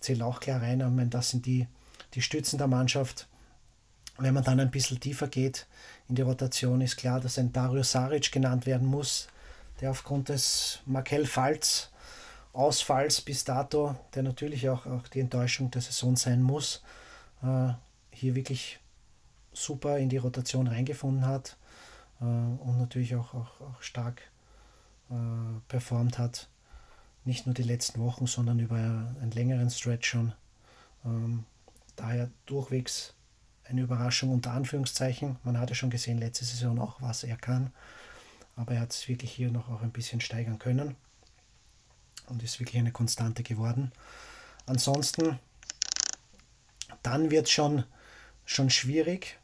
Zählt auch klar rein, meine, das sind die, die Stützen der Mannschaft. Wenn man dann ein bisschen tiefer geht in die Rotation, ist klar, dass ein Dario Saric genannt werden muss, der aufgrund des Markel Falls Ausfalls bis dato, der natürlich auch, auch die Enttäuschung der Saison sein muss, äh, hier wirklich super in die Rotation reingefunden hat. äh, und natürlich auch, auch, auch stark äh, performt hat. Nicht nur die letzten Wochen, sondern über einen längeren Stretch schon. Ähm, daher durchwegs eine Überraschung unter Anführungszeichen. Man hatte schon gesehen letzte Saison auch, was er kann. Aber er hat es wirklich hier noch auch ein bisschen steigern können und ist wirklich eine Konstante geworden. Ansonsten, dann wird es schon, schon schwierig.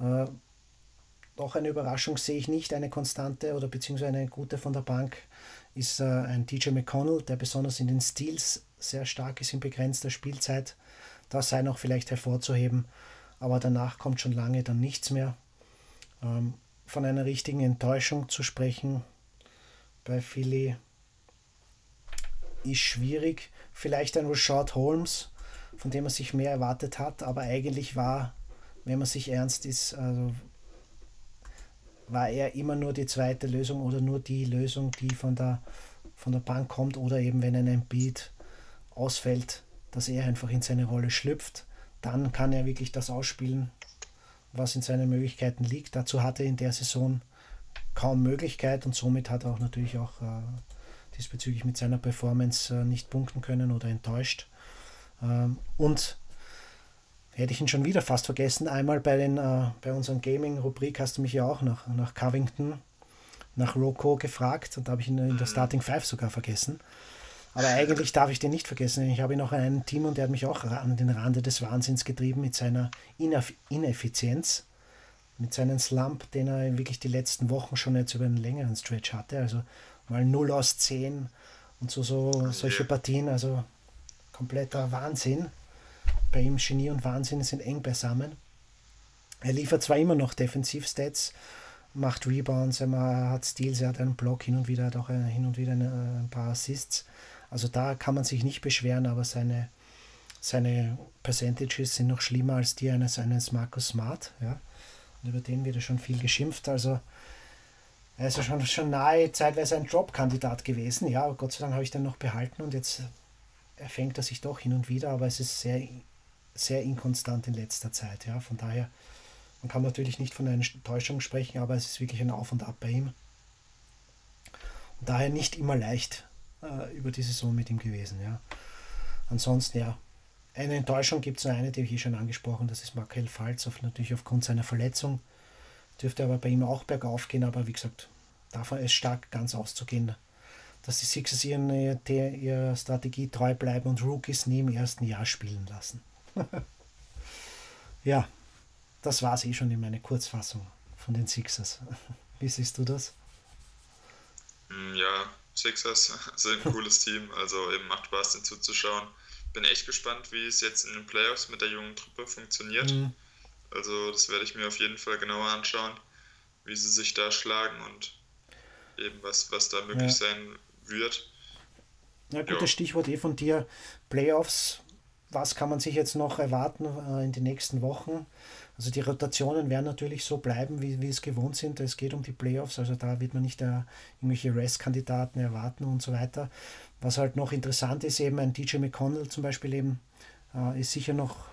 Äh, doch eine Überraschung sehe ich nicht. Eine Konstante oder beziehungsweise eine gute von der Bank ist äh, ein DJ McConnell, der besonders in den Steals sehr stark ist in begrenzter Spielzeit. Das sei noch vielleicht hervorzuheben, aber danach kommt schon lange dann nichts mehr. Ähm, von einer richtigen Enttäuschung zu sprechen bei Philly ist schwierig. Vielleicht ein Rashad Holmes, von dem man sich mehr erwartet hat, aber eigentlich war, wenn man sich ernst ist, also war er immer nur die zweite Lösung oder nur die Lösung, die von der, von der Bank kommt oder eben wenn ein Beat ausfällt, dass er einfach in seine Rolle schlüpft. Dann kann er wirklich das ausspielen, was in seinen Möglichkeiten liegt. Dazu hatte er in der Saison kaum Möglichkeit und somit hat er auch natürlich auch äh, diesbezüglich mit seiner Performance äh, nicht punkten können oder enttäuscht. Ähm, und hätte ich ihn schon wieder fast vergessen, einmal bei, den, äh, bei unserem Gaming-Rubrik hast du mich ja auch nach, nach Covington, nach Rocco gefragt und da habe ich ihn in der mhm. Starting Five sogar vergessen. Aber eigentlich darf ich den nicht vergessen. Ich habe in einem Team und der hat mich auch an den Rande des Wahnsinns getrieben mit seiner Ineffizienz, mit seinem Slump, den er wirklich die letzten Wochen schon jetzt über einen längeren Stretch hatte. Also mal 0 aus 10 und so, so solche Partien, also kompletter Wahnsinn. Bei ihm Genie und Wahnsinn sind eng beisammen. Er liefert zwar immer noch Defensivstats, macht Rebounds, er hat Steals, er hat einen Block hin und wieder, hat auch hin und wieder ein paar Assists. Also da kann man sich nicht beschweren, aber seine, seine Percentages sind noch schlimmer als die eines, eines Markus Smart. Ja? Und über den wird ja schon viel geschimpft. Also er ist ja schon, schon nahe zeitweise ein Drop-Kandidat gewesen. Ja, aber Gott sei Dank habe ich den noch behalten und jetzt erfängt er sich doch hin und wieder, aber es ist sehr, sehr inkonstant in letzter Zeit. Ja, von daher, man kann natürlich nicht von einer Täuschung sprechen, aber es ist wirklich ein Auf und Ab bei ihm. Und daher nicht immer leicht äh, über die Saison mit ihm gewesen. Ja. Ansonsten, ja, eine Enttäuschung gibt es nur eine, die habe ich eh schon angesprochen, das ist Markel Falz, auf, natürlich aufgrund seiner Verletzung. Dürfte aber bei ihm auch bergauf gehen, aber wie gesagt, davon ist stark ganz auszugehen, dass die Sixers ihren, ihrer Strategie treu bleiben und Rookies nie im ersten Jahr spielen lassen. ja, das war es eh schon in meiner Kurzfassung von den Sixers. Wie siehst du das? Mm, ja, Sixers sind ein cooles Team, also eben macht Spaß, den zuzuschauen. Bin echt gespannt, wie es jetzt in den Playoffs mit der jungen Truppe funktioniert. Mhm. Also das werde ich mir auf jeden Fall genauer anschauen, wie sie sich da schlagen und eben was, was da möglich ja. sein wird. Ja, gutes jo. Stichwort eh von dir. Playoffs, was kann man sich jetzt noch erwarten äh, in den nächsten Wochen? Also die Rotationen werden natürlich so bleiben, wie, wie es gewohnt sind. Es geht um die Playoffs, also da wird man nicht äh, irgendwelche Rest-Kandidaten erwarten und so weiter. Was halt noch interessant ist, eben ein DJ McConnell zum Beispiel eben, äh, ist sicher noch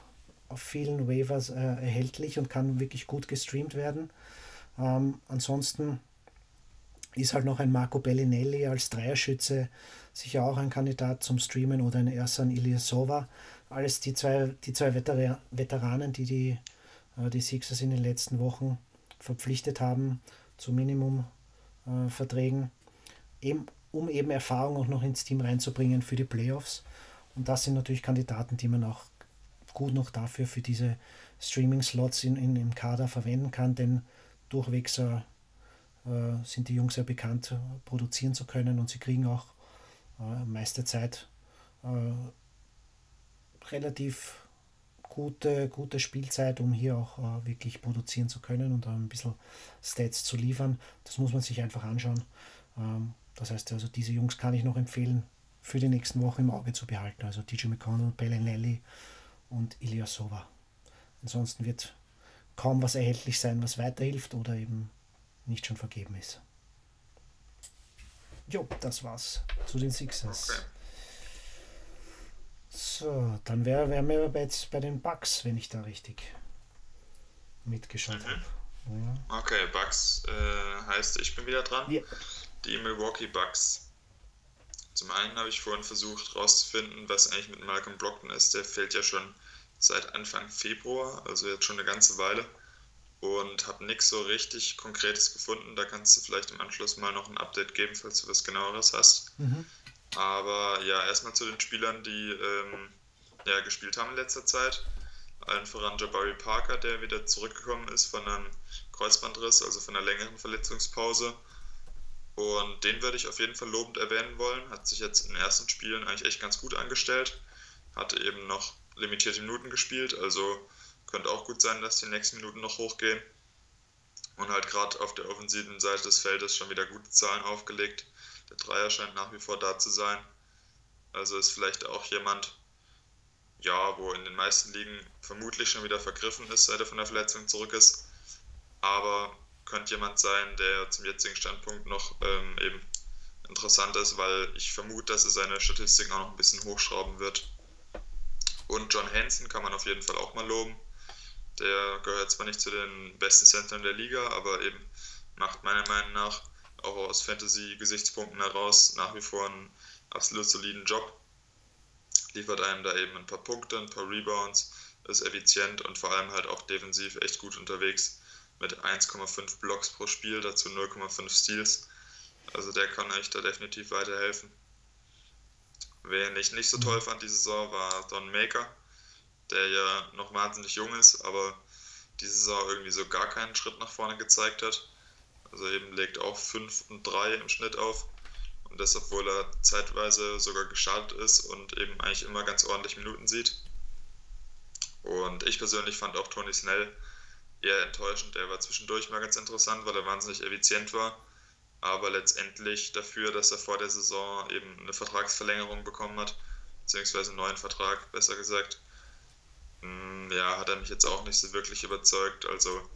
auf vielen Waivers äh, erhältlich und kann wirklich gut gestreamt werden. Ähm, ansonsten ist halt noch ein Marco Bellinelli als Dreierschütze sicher auch ein Kandidat zum Streamen oder ein Ersan Ilyasova. Alles die zwei, die zwei Veter Veteranen, die die, die Sixers in den letzten Wochen verpflichtet haben zu Minimumverträgen, äh, eben, um eben Erfahrung auch noch ins Team reinzubringen für die Playoffs. Und das sind natürlich Kandidaten, die man auch gut noch dafür für diese Streaming-Slots in, in, im Kader verwenden kann, denn durchwegs äh, sind die Jungs ja bekannt, äh, produzieren zu können und sie kriegen auch äh, meiste Zeit äh, relativ gute, gute Spielzeit, um hier auch äh, wirklich produzieren zu können und ein bisschen Stats zu liefern. Das muss man sich einfach anschauen. Ähm, das heißt also, diese Jungs kann ich noch empfehlen, für die nächsten Wochen im Auge zu behalten. Also DJ McConnell, Bellinelli, und Ilyasova. Ansonsten wird kaum was erhältlich sein, was weiterhilft oder eben nicht schon vergeben ist. Jo, das war's zu den Sixers. Okay. So, dann wären wär wir jetzt bei den Bugs, wenn ich da richtig mitgeschaut mhm. habe. Okay, Bucks äh, heißt, ich bin wieder dran. Ja. Die Milwaukee Bucks. Zum einen habe ich vorhin versucht herauszufinden, was eigentlich mit Malcolm Brockton ist. Der fehlt ja schon seit Anfang Februar, also jetzt schon eine ganze Weile. Und habe nichts so richtig Konkretes gefunden. Da kannst du vielleicht im Anschluss mal noch ein Update geben, falls du was genaueres hast. Aber ja, erstmal zu den Spielern, die ähm, ja, gespielt haben in letzter Zeit. Allen voran Jabari Parker, der wieder zurückgekommen ist von einem Kreuzbandriss, also von einer längeren Verletzungspause. Und den würde ich auf jeden Fall lobend erwähnen wollen. Hat sich jetzt in den ersten Spielen eigentlich echt ganz gut angestellt. Hatte eben noch limitierte Minuten gespielt, also könnte auch gut sein, dass die nächsten Minuten noch hochgehen. Und halt gerade auf der offensiven Seite des Feldes schon wieder gute Zahlen aufgelegt. Der Dreier scheint nach wie vor da zu sein. Also ist vielleicht auch jemand, ja, wo in den meisten Ligen vermutlich schon wieder vergriffen ist, seit er von der Verletzung zurück ist. Aber könnte jemand sein, der zum jetzigen Standpunkt noch ähm, eben interessant ist, weil ich vermute, dass er seine Statistiken auch noch ein bisschen hochschrauben wird. Und John Hansen kann man auf jeden Fall auch mal loben. Der gehört zwar nicht zu den besten Centern der Liga, aber eben macht meiner Meinung nach auch aus Fantasy-Gesichtspunkten heraus nach wie vor einen absolut soliden Job. Liefert einem da eben ein paar Punkte, ein paar Rebounds, ist effizient und vor allem halt auch defensiv echt gut unterwegs mit 1,5 Blocks pro Spiel, dazu 0,5 Steals. Also der kann euch da definitiv weiterhelfen. Wen ich nicht so toll fand die Saison war Don Maker, der ja noch wahnsinnig jung ist, aber diese Saison irgendwie so gar keinen Schritt nach vorne gezeigt hat. Also eben legt auch 5 und 3 im Schnitt auf. Und das, obwohl er zeitweise sogar gestartet ist und eben eigentlich immer ganz ordentlich Minuten sieht. Und ich persönlich fand auch Tony Snell eher enttäuschend. Der war zwischendurch mal ganz interessant, weil er wahnsinnig effizient war. Aber letztendlich dafür, dass er vor der Saison eben eine Vertragsverlängerung bekommen hat, beziehungsweise einen neuen Vertrag, besser gesagt, mm, ja, hat er mich jetzt auch nicht so wirklich überzeugt. Also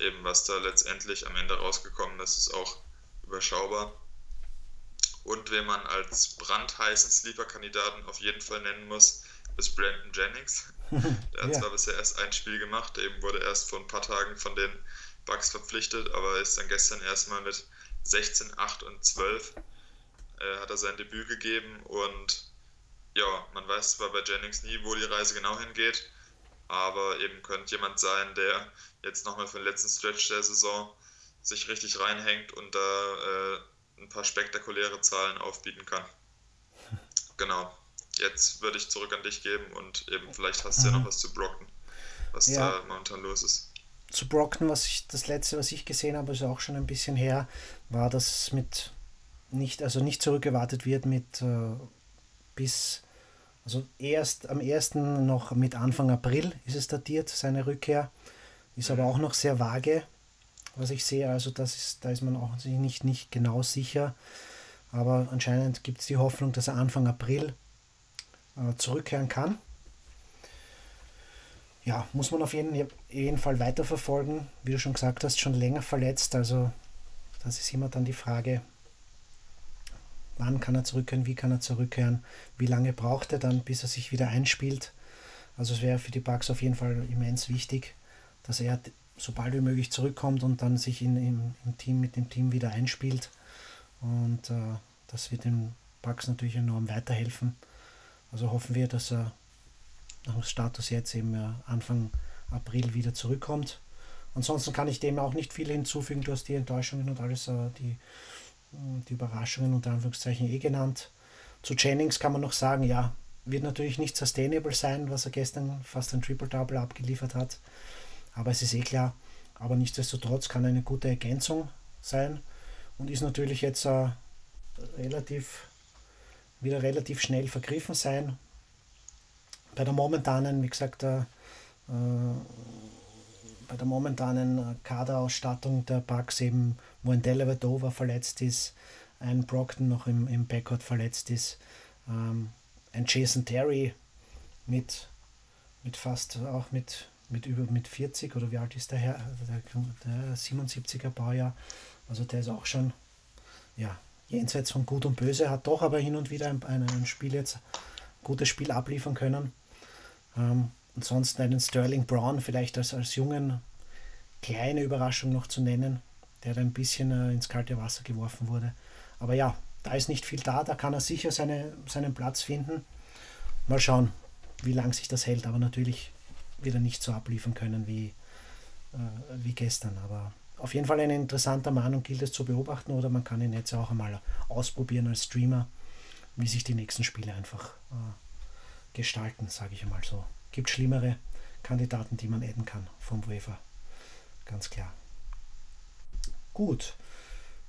eben was da letztendlich am Ende rausgekommen ist, ist auch überschaubar. Und wen man als brandheißen Sleeper-Kandidaten auf jeden Fall nennen muss, ist Brandon Jennings. Der hat Ja. zwar bisher erst ein Spiel gemacht, eben wurde erst vor ein paar Tagen von den Bucks verpflichtet, aber ist dann gestern erstmal mit 16, 8 und 12 äh, hat er sein Debüt gegeben und ja, man weiß zwar bei Jennings nie, wo die Reise genau hingeht, aber eben könnte jemand sein, der jetzt nochmal für den letzten Stretch der Saison sich richtig reinhängt und da äh, ein paar spektakuläre Zahlen aufbieten kann. Genau. Jetzt würde ich zurück an dich geben und eben vielleicht hast du ja noch was zu Brocken, was Ja. da momentan los ist. zu Brockton, was ich, das letzte, was ich gesehen habe, ist auch schon ein bisschen her, war, dass es mit nicht, also nicht zurückgewartet wird mit äh, bis, also erst am ersten noch mit Anfang April ist es datiert, seine Rückkehr. Ist aber auch noch sehr vage, was ich sehe. Also das ist, da ist man auch sich nicht, nicht genau sicher. Aber anscheinend gibt es die Hoffnung, dass er Anfang April äh, zurückkehren kann ja, muss man auf jeden, jeden Fall weiterverfolgen. Wie du schon gesagt hast, schon länger verletzt. Also das ist immer dann die Frage, wann kann er zurückkehren, wie kann er zurückkehren, wie lange braucht er dann, bis er sich wieder einspielt. Also es wäre für die Bugs auf jeden Fall immens wichtig, dass er so bald wie möglich zurückkommt und dann sich in, im, im Team mit dem Team wieder einspielt. Und äh, das wird den Bugs natürlich enorm weiterhelfen. Also hoffen wir, dass er nach dem Status jetzt eben äh, Anfang April wieder zurückkommt. Ansonsten kann ich dem auch nicht viel hinzufügen. Du hast die Enttäuschungen und alles, äh, die, die Überraschungen unter Anführungszeichen eh genannt. Zu Jennings kann man noch sagen, ja, wird natürlich nicht sustainable sein, was er gestern fast ein Triple-Double abgeliefert hat. Aber es ist eh klar. Aber nichtsdestotrotz kann eine gute Ergänzung sein und ist natürlich jetzt äh, relativ wieder relativ schnell vergriffen sein. Bei der momentanen, wie gesagt, äh, bei der momentanen Kaderausstattung der Bucks eben, wo ein Delavadova verletzt ist, ein Brockton noch im, im Backcourt verletzt ist, ähm, ein Jason Terry mit, mit fast auch mit, mit über mit 40 oder wie alt ist der Herr? Der, der 77er Baujahr. Also der ist auch schon ja, jenseits von Gut und Böse, hat doch aber hin und wieder ein, ein, ein Spiel jetzt, ein gutes Spiel abliefern können. Ähm, ansonsten einen Sterling Brown vielleicht als, als jungen kleine Überraschung noch zu nennen, der da ein bisschen äh, ins kalte Wasser geworfen wurde. Aber ja, da ist nicht viel da, da kann er sicher seine, seinen Platz finden. Mal schauen, wie lange sich das hält, aber natürlich wird er nicht so abliefern können wie, äh, wie gestern. Aber auf jeden Fall ein interessanter Mann und gilt es zu beobachten oder man kann ihn jetzt auch einmal ausprobieren als Streamer, wie sich die nächsten Spiele einfach äh, gestalten, sage ich einmal so. Gibt schlimmere Kandidaten, die man adden kann vom Wafer. Ganz klar. Gut.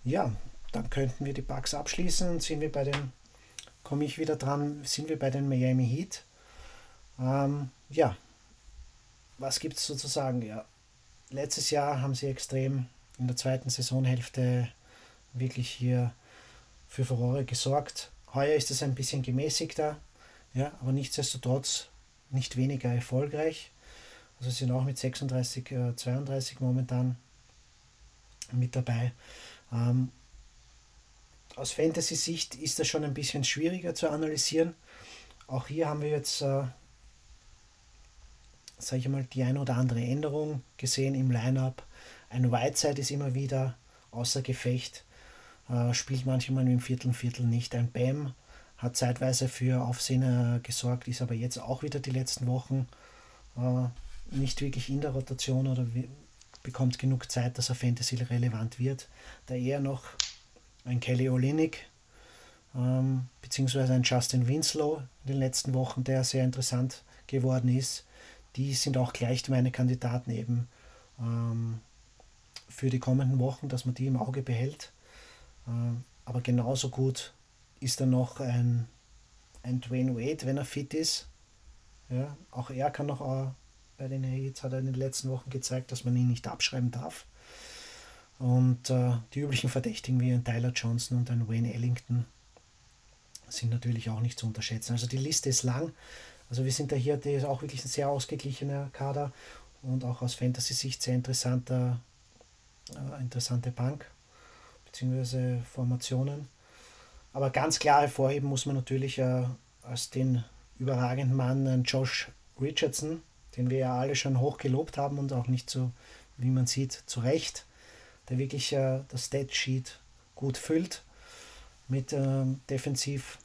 Ja, dann könnten wir die Bugs abschließen. Sind wir bei den, komme ich wieder dran, sind wir bei den Miami Heat. Ähm, ja, was gibt es sozusagen? Ja, letztes Jahr haben sie extrem in der zweiten Saisonhälfte wirklich hier für Furore gesorgt. Heuer ist es ein bisschen gemäßigter, ja, aber nichtsdestotrotz nicht weniger erfolgreich. Also sind auch mit 36, äh, 32 momentan mit dabei. Ähm, aus Fantasy-Sicht ist das schon ein bisschen schwieriger zu analysieren. Auch hier haben wir jetzt, äh, sage ich mal, die ein oder andere Änderung gesehen im Lineup. Ein Whiteside ist immer wieder außer Gefecht, äh, spielt manchmal im Viertel, Viertel nicht. Ein Bam hat zeitweise für Aufsehen äh, gesorgt, ist aber jetzt auch wieder die letzten Wochen äh, nicht wirklich in der Rotation oder bekommt genug Zeit, dass er Fantasy relevant wird. Da eher noch ein Kelly Olinik ähm, beziehungsweise ein Justin Winslow in den letzten Wochen, der sehr interessant geworden ist. Die sind auch gleich meine Kandidaten eben ähm, für die kommenden Wochen, dass man die im Auge behält. Ähm, aber genauso gut ist dann noch ein, ein Dwayne Wade, wenn er fit ist. Ja, auch er kann noch äh, bei den Heats hat er in den letzten Wochen gezeigt, dass man ihn nicht abschreiben darf. Und äh, die üblichen Verdächtigen wie ein Tyler Johnson und ein Wayne Ellington sind natürlich auch nicht zu unterschätzen. Also die Liste ist lang. Also wir sind da hier, der ist auch wirklich ein sehr ausgeglichener Kader und auch aus Fantasy-Sicht sehr interessanter, äh, interessante Bank bzw. Formationen. Aber ganz klar hervorheben muss man natürlich äh, als den überragenden Mann äh, Josh Richardson, den wir ja alle schon hoch gelobt haben und auch nicht so, wie man sieht, zu Recht, der wirklich äh, das Stat-Sheet gut füllt mit äh, Defensiv,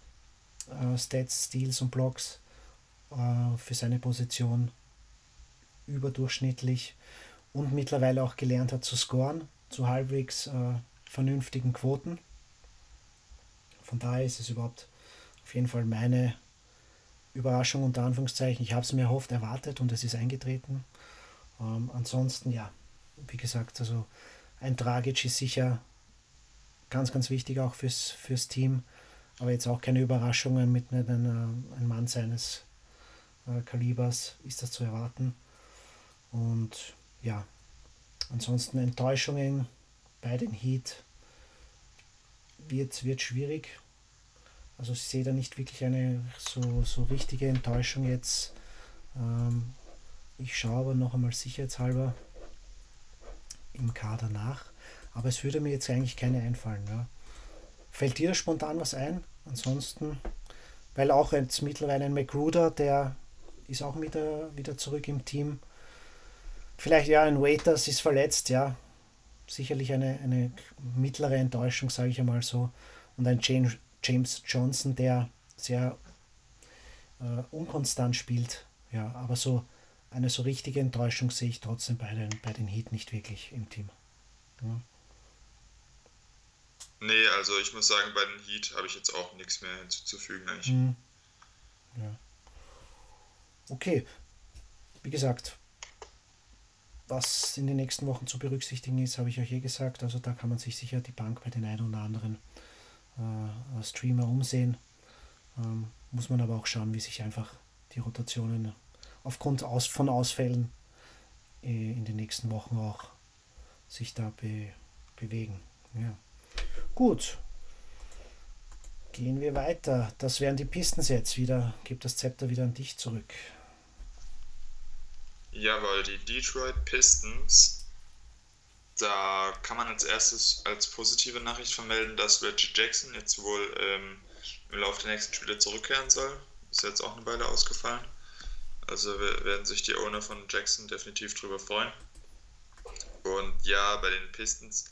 äh, Stats, Steals und Blocks äh, für seine Position überdurchschnittlich und mittlerweile auch gelernt hat zu scoren, zu halbwegs äh, vernünftigen Quoten. Von daher ist es überhaupt auf jeden Fall meine Überraschung unter Anführungszeichen. Ich habe es mir erhofft, erwartet und es ist eingetreten. Ähm, ansonsten, ja, wie gesagt, also ein Dragic ist sicher ganz, ganz wichtig auch fürs, fürs Team. Aber jetzt auch keine Überraschungen mit einem, ein Mann seines äh, Kalibers ist das zu erwarten. Und ja, ansonsten Enttäuschungen bei den Heat wird, wird schwierig. Also ich sehe da nicht wirklich eine so, so richtige Enttäuschung jetzt. Ähm, ich schaue aber noch einmal sicherheitshalber im Kader nach. Aber es würde mir jetzt eigentlich keine einfallen. Ja. Fällt dir spontan was ein? Ansonsten, weil auch jetzt mittlerweile ein McGruder, der ist auch wieder, wieder zurück im Team. Vielleicht ja, ein Waiters ist verletzt, ja. Sicherlich eine, eine mittlere Enttäuschung, sage ich einmal so. Und ein James, James Johnson, der sehr äh, unkonstant spielt. Ja, aber so eine so richtige Enttäuschung sehe ich trotzdem bei den, bei den Heat nicht wirklich im Team. Ja. Nee, also ich muss sagen, bei den Heat habe ich jetzt auch nichts mehr hinzuzufügen eigentlich. Mhm. Ja. Okay, wie gesagt, was in den nächsten Wochen zu berücksichtigen ist, habe ich euch eh gesagt. Also da kann man sich sicher die Bank bei den einen oder anderen äh, Streamer umsehen. Ähm, muss man aber auch schauen, wie sich einfach die Rotationen aufgrund aus, von Ausfällen äh, in den nächsten Wochen auch sich da be, bewegen. Ja. Gut. Gehen wir weiter. Das wären die Pistons jetzt wieder. Gibt das Zepter wieder an dich zurück. Jawohl, die Detroit Pistons. Da kann man als erstes als positive Nachricht vermelden, dass Reggie Jackson jetzt wohl ähm, im Laufe der nächsten Spiele zurückkehren soll. Ist jetzt auch eine Weile ausgefallen. Also werden sich die Owner von Jackson definitiv drüber freuen. Und ja, bei den Pistons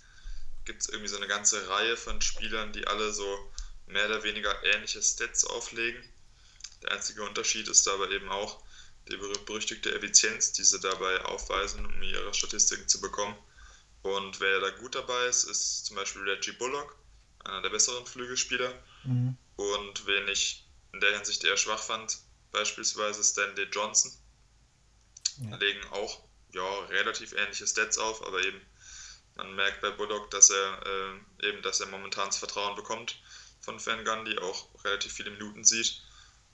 gibt es irgendwie so eine ganze Reihe von Spielern, die alle so mehr oder weniger ähnliche Stats auflegen. Der einzige Unterschied ist dabei eben auch die berüchtigte Effizienz, die sie dabei aufweisen, um ihre Statistiken zu bekommen. Und wer da gut dabei ist, ist zum Beispiel Reggie Bullock, einer der besseren Flügelspieler. Mhm. Und wen ich in der Hinsicht eher schwach fand, beispielsweise Stanley Johnson. Ja. Legen auch ja, relativ ähnliche Stats auf, aber eben man merkt bei Bullock, dass er äh, eben, dass er momentan das Vertrauen bekommt von Van Gundy, auch relativ viele Minuten sieht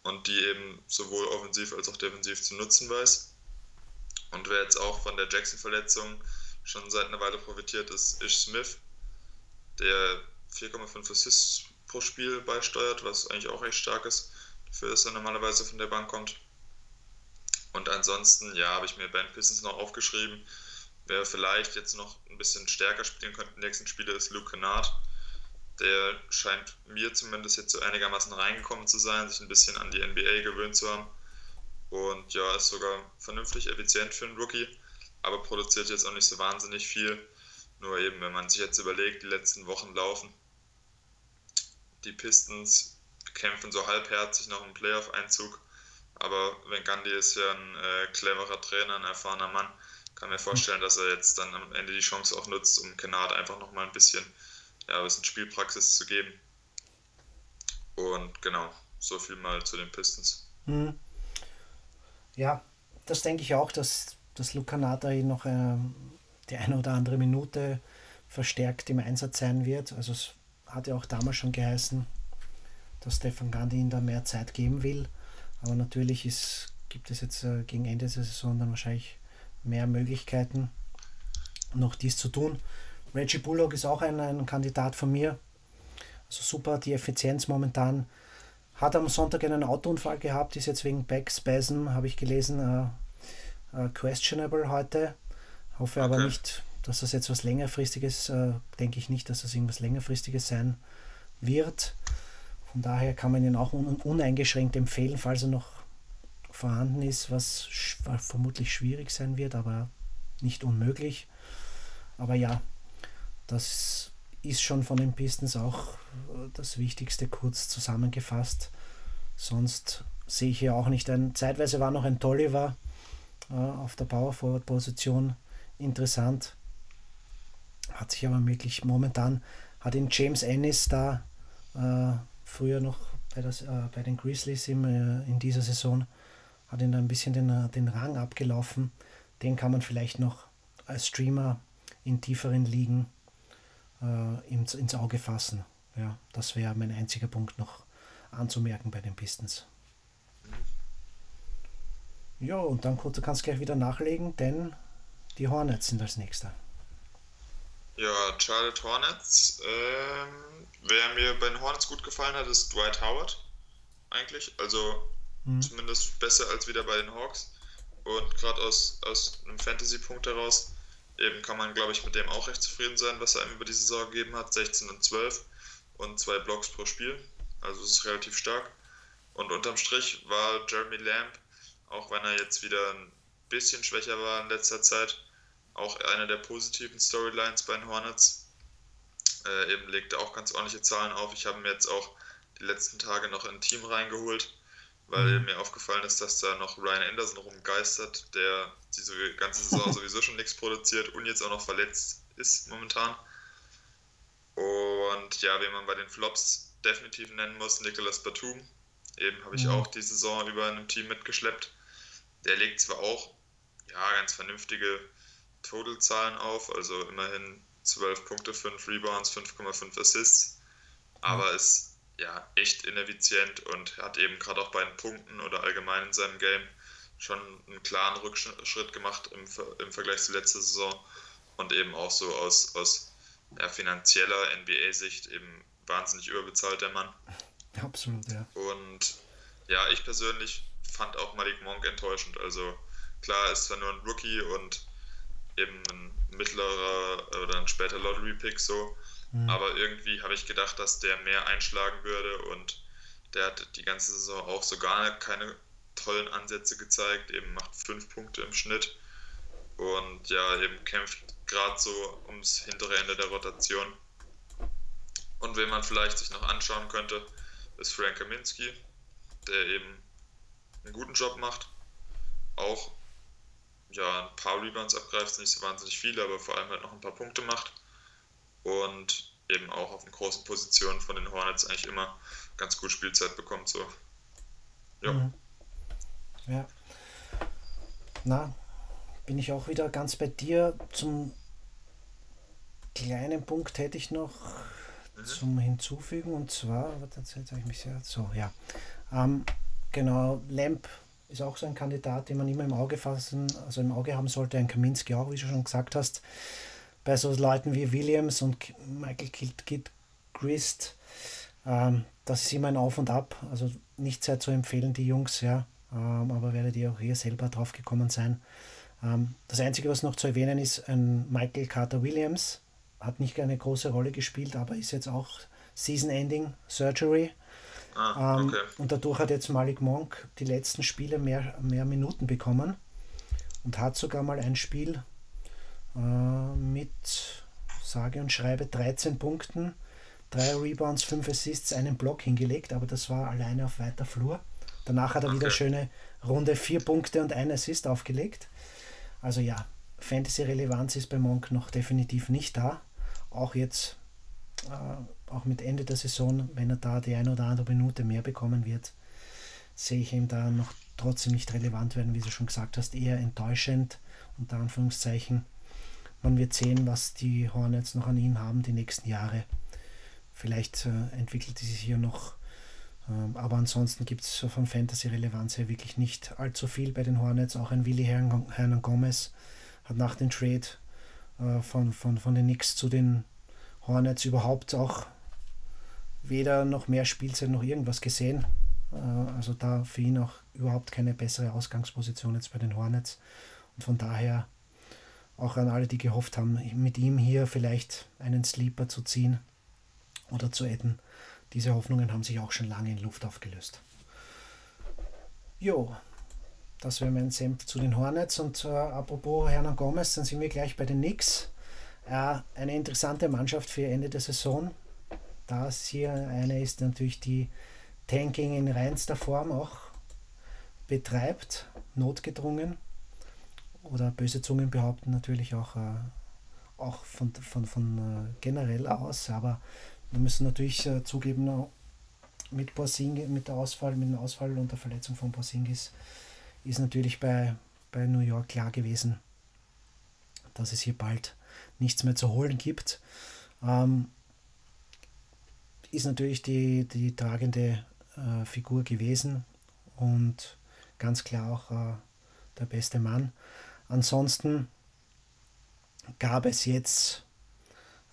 und die eben sowohl offensiv als auch defensiv zu nutzen weiß. Und wer jetzt auch von der Jackson-Verletzung schon seit einer Weile profitiert, ist Ish Smith, der 4,5 Assists pro Spiel beisteuert, was eigentlich auch echt stark ist, dafür, dass er normalerweise von der Bank kommt. Und ansonsten, ja, habe ich mir Ben Pistons noch aufgeschrieben. Wer vielleicht jetzt noch ein bisschen stärker spielen könnte den nächsten Spiele, ist Luke Kennard. Der scheint mir zumindest jetzt so einigermaßen reingekommen zu sein, sich ein bisschen an die NBA gewöhnt zu haben. Und ja, ist sogar vernünftig effizient für einen Rookie aber produziert jetzt auch nicht so wahnsinnig viel. Nur eben, wenn man sich jetzt überlegt, die letzten Wochen laufen, die Pistons kämpfen so halbherzig nach einem Playoff-Einzug. Aber wenn Gandhi ist ja ein äh, cleverer Trainer, ein erfahrener Mann, kann mir vorstellen, dass er jetzt dann am Ende die Chance auch nutzt, um Kennard einfach nochmal ein bisschen, ja, ein bisschen Spielpraxis zu geben. Und genau, so viel mal zu den Pistons. Hm. Ja, das denke ich auch, dass dass Luca Nata noch äh, die eine oder andere Minute verstärkt im Einsatz sein wird. Also es hat ja auch damals schon geheißen, dass Stefan Gandhi ihm da mehr Zeit geben will. Aber natürlich ist, gibt es jetzt äh, gegen Ende der Saison dann wahrscheinlich mehr Möglichkeiten, noch dies zu tun. Reggie Bullock ist auch ein, ein Kandidat von mir. Also super, die Effizienz momentan. Hat am Sonntag einen Autounfall gehabt, ist jetzt wegen Backspasm, habe ich gelesen, äh, äh, questionable heute. Hoffe okay. aber nicht, dass das jetzt was längerfristiges, äh, denke ich nicht, dass das irgendwas längerfristiges sein wird. Von daher kann man ihn auch un uneingeschränkt empfehlen, falls er noch vorhanden ist, was sch vermutlich schwierig sein wird, aber nicht unmöglich. Aber ja, das ist schon von den Pistons auch äh, das Wichtigste kurz zusammengefasst. Sonst sehe ich hier auch nicht ein. Zeitweise war noch ein Tolliver, äh, auf der Power Forward Position interessant. Hat sich aber wirklich momentan, hat ihn James Ennis da äh, früher noch bei, das, äh, bei den Grizzlies im, äh, in dieser Saison, hat ihn da ein bisschen den, äh, den Rang abgelaufen. Den kann man vielleicht noch als Streamer in tieferen Ligen äh, ins, ins Auge fassen. Ja, das wäre mein einziger Punkt noch anzumerken bei den Pistons. Ja, und dann du kannst gleich wieder nachlegen, denn die Hornets sind als nächster. Ja, Charlotte Hornets. Ähm, wer mir bei den Hornets gut gefallen hat, ist Dwight Howard. Eigentlich. Also mhm. zumindest besser als wieder bei den Hawks. Und gerade aus, aus einem Fantasy-Punkt heraus, eben kann man, glaube ich, mit dem auch recht zufrieden sein, was er ihm über die Saison gegeben hat. 16 und 12 und zwei Blocks pro Spiel. Also es ist relativ stark. Und unterm Strich war Jeremy Lamb auch wenn er jetzt wieder ein bisschen schwächer war in letzter Zeit. Auch eine der positiven Storylines bei den Hornets. Äh, eben legt er auch ganz ordentliche Zahlen auf. Ich habe mir jetzt auch die letzten Tage noch ein Team reingeholt, weil mhm. mir aufgefallen ist, dass da noch Ryan Anderson rumgeistert, der diese ganze Saison sowieso schon nichts produziert und jetzt auch noch verletzt ist momentan. Und ja, wen man bei den Flops definitiv nennen muss, Nicolas Batum. Eben habe ich mhm. auch die Saison über in einem Team mitgeschleppt. Der legt zwar auch ja, ganz vernünftige Totalzahlen auf, also immerhin 12 Punkte, 5 Rebounds, 5,5 Assists, aber mhm. ist ja echt ineffizient und hat eben gerade auch bei den Punkten oder allgemein in seinem Game schon einen klaren Rückschritt gemacht im, im Vergleich zur letzten Saison und eben auch so aus, aus ja, finanzieller NBA-Sicht eben wahnsinnig überbezahlt der Mann. Absolut, ja. Und ja, ich persönlich fand auch Malik Monk enttäuschend. Also klar, ist zwar nur ein Rookie und eben ein mittlerer oder ein später Lottery-Pick so, mhm. aber irgendwie habe ich gedacht, dass der mehr einschlagen würde und der hat die ganze Saison auch so gar keine tollen Ansätze gezeigt, eben macht fünf Punkte im Schnitt und ja, eben kämpft gerade so ums hintere Ende der Rotation. Und wen man vielleicht sich noch anschauen könnte, ist Frank Kaminski, der eben einen guten Job macht. Auch ja, ein paar Rebounds abgreift, nicht so wahnsinnig viele, aber vor allem halt noch ein paar Punkte macht. Und eben auch auf den großen Positionen von den Hornets eigentlich immer ganz gut Spielzeit bekommt. So. Ja. Mhm. Ja. Na, bin ich auch wieder ganz bei dir. Zum kleinen Punkt hätte ich noch mhm. zum Hinzufügen und zwar, jetzt habe ich mich sehr, so, ja. Ähm, genau, Lamp ist auch so ein Kandidat, den man immer im Auge fassen, also im Auge haben sollte, ein Kaminski auch, wie du schon gesagt hast. Bei so Leuten wie Williams und Michael Kidd, Christ, ähm, das ist immer ein Auf und Ab, also nicht sehr zu empfehlen, die Jungs, ja, ähm, aber werdet ihr auch hier selber drauf gekommen sein. Ähm, das Einzige, was noch zu erwähnen ist, ein Michael Carter Williams, hat nicht eine große Rolle gespielt, aber ist jetzt auch Season-Ending Surgery. Ah, ähm, okay. und dadurch hat jetzt Malik Monk die letzten Spiele mehr, mehr Minuten bekommen und hat sogar mal ein Spiel äh, mit, sage und schreibe, 13 Punkten, drei Rebounds, fünf Assists, einen Block hingelegt, aber das war alleine auf weiter Flur. Danach hat er wieder schöne Runde, vier Punkte und ein Assist aufgelegt. Also ja, Fantasy-Relevanz ist bei Monk noch definitiv nicht da. Auch jetzt äh, auch mit Ende der Saison, wenn er da die eine oder andere Minute mehr bekommen wird, sehe ich ihn da noch trotzdem nicht relevant werden, wie du schon gesagt hast, eher enttäuschend, unter Anführungszeichen. Man wird sehen, was die Hornets noch an ihm haben die nächsten Jahre. Vielleicht äh, entwickelt es sich hier noch, äh, aber ansonsten gibt es von Fantasy-Relevanz her wirklich nicht allzu viel bei den Hornets. Auch ein Willi Hernan Gomez hat nach dem Trade äh, von, von, von den Knicks zu den Hornets überhaupt auch weder noch mehr Spielzeit noch irgendwas gesehen. Äh, also da für ihn auch überhaupt keine bessere Ausgangsposition jetzt bei den Hornets. Und von daher auch an alle, die gehofft haben, mit ihm hier vielleicht einen Sleeper zu ziehen oder zu adden. Diese Hoffnungen haben sich auch schon lange in Luft aufgelöst. Jo, das wäre mein Senf zu den Hornets. Und äh, apropos Hernan Gomez, dann sind wir gleich bei den Knicks. Ja, eine interessante Mannschaft für Ende der Saison. Das hier eine ist natürlich die Tanking in reinster Form auch betreibt, notgedrungen. Oder böse Zungen behaupten natürlich auch, äh, auch von, von, von äh, generell aus, aber wir müssen natürlich äh, zugeben, mit Porzingis, mit der Ausfall, mit dem Ausfall und der Verletzung von Porzingis ist natürlich bei, bei New York klar gewesen, dass es hier bald nichts mehr zu holen gibt, ähm, ist natürlich die, die tragende äh, Figur gewesen und ganz klar auch äh, der beste Mann. Ansonsten gab es jetzt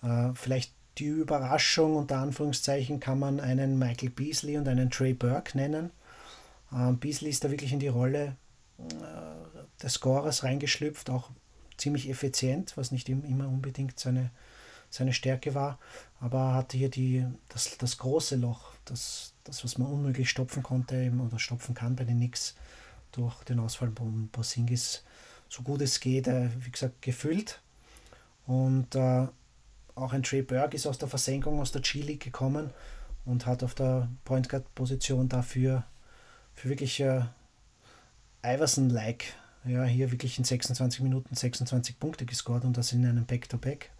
äh, vielleicht die Überraschung, unter Anführungszeichen, kann man einen Michael Beasley und einen Trey Burke nennen. Ähm, Beasley ist da wirklich in die Rolle äh, des Scorers reingeschlüpft, auch ziemlich effizient, was nicht immer unbedingt seine, seine Stärke war, aber hatte hier die, das, das große Loch, das, das, was man unmöglich stopfen konnte oder stopfen kann bei den Knicks durch den Ausfall von Porzingis, so gut es geht, äh, wie gesagt, gefüllt. Und äh, auch ein Trey Burke ist aus der Versenkung aus der G-League gekommen und hat auf der Point Guard-Position dafür für wirklich äh, Iverson-like ja, hier wirklich in 26 Minuten 26 Punkte gescored und das in einem Back-to-Back. -Back.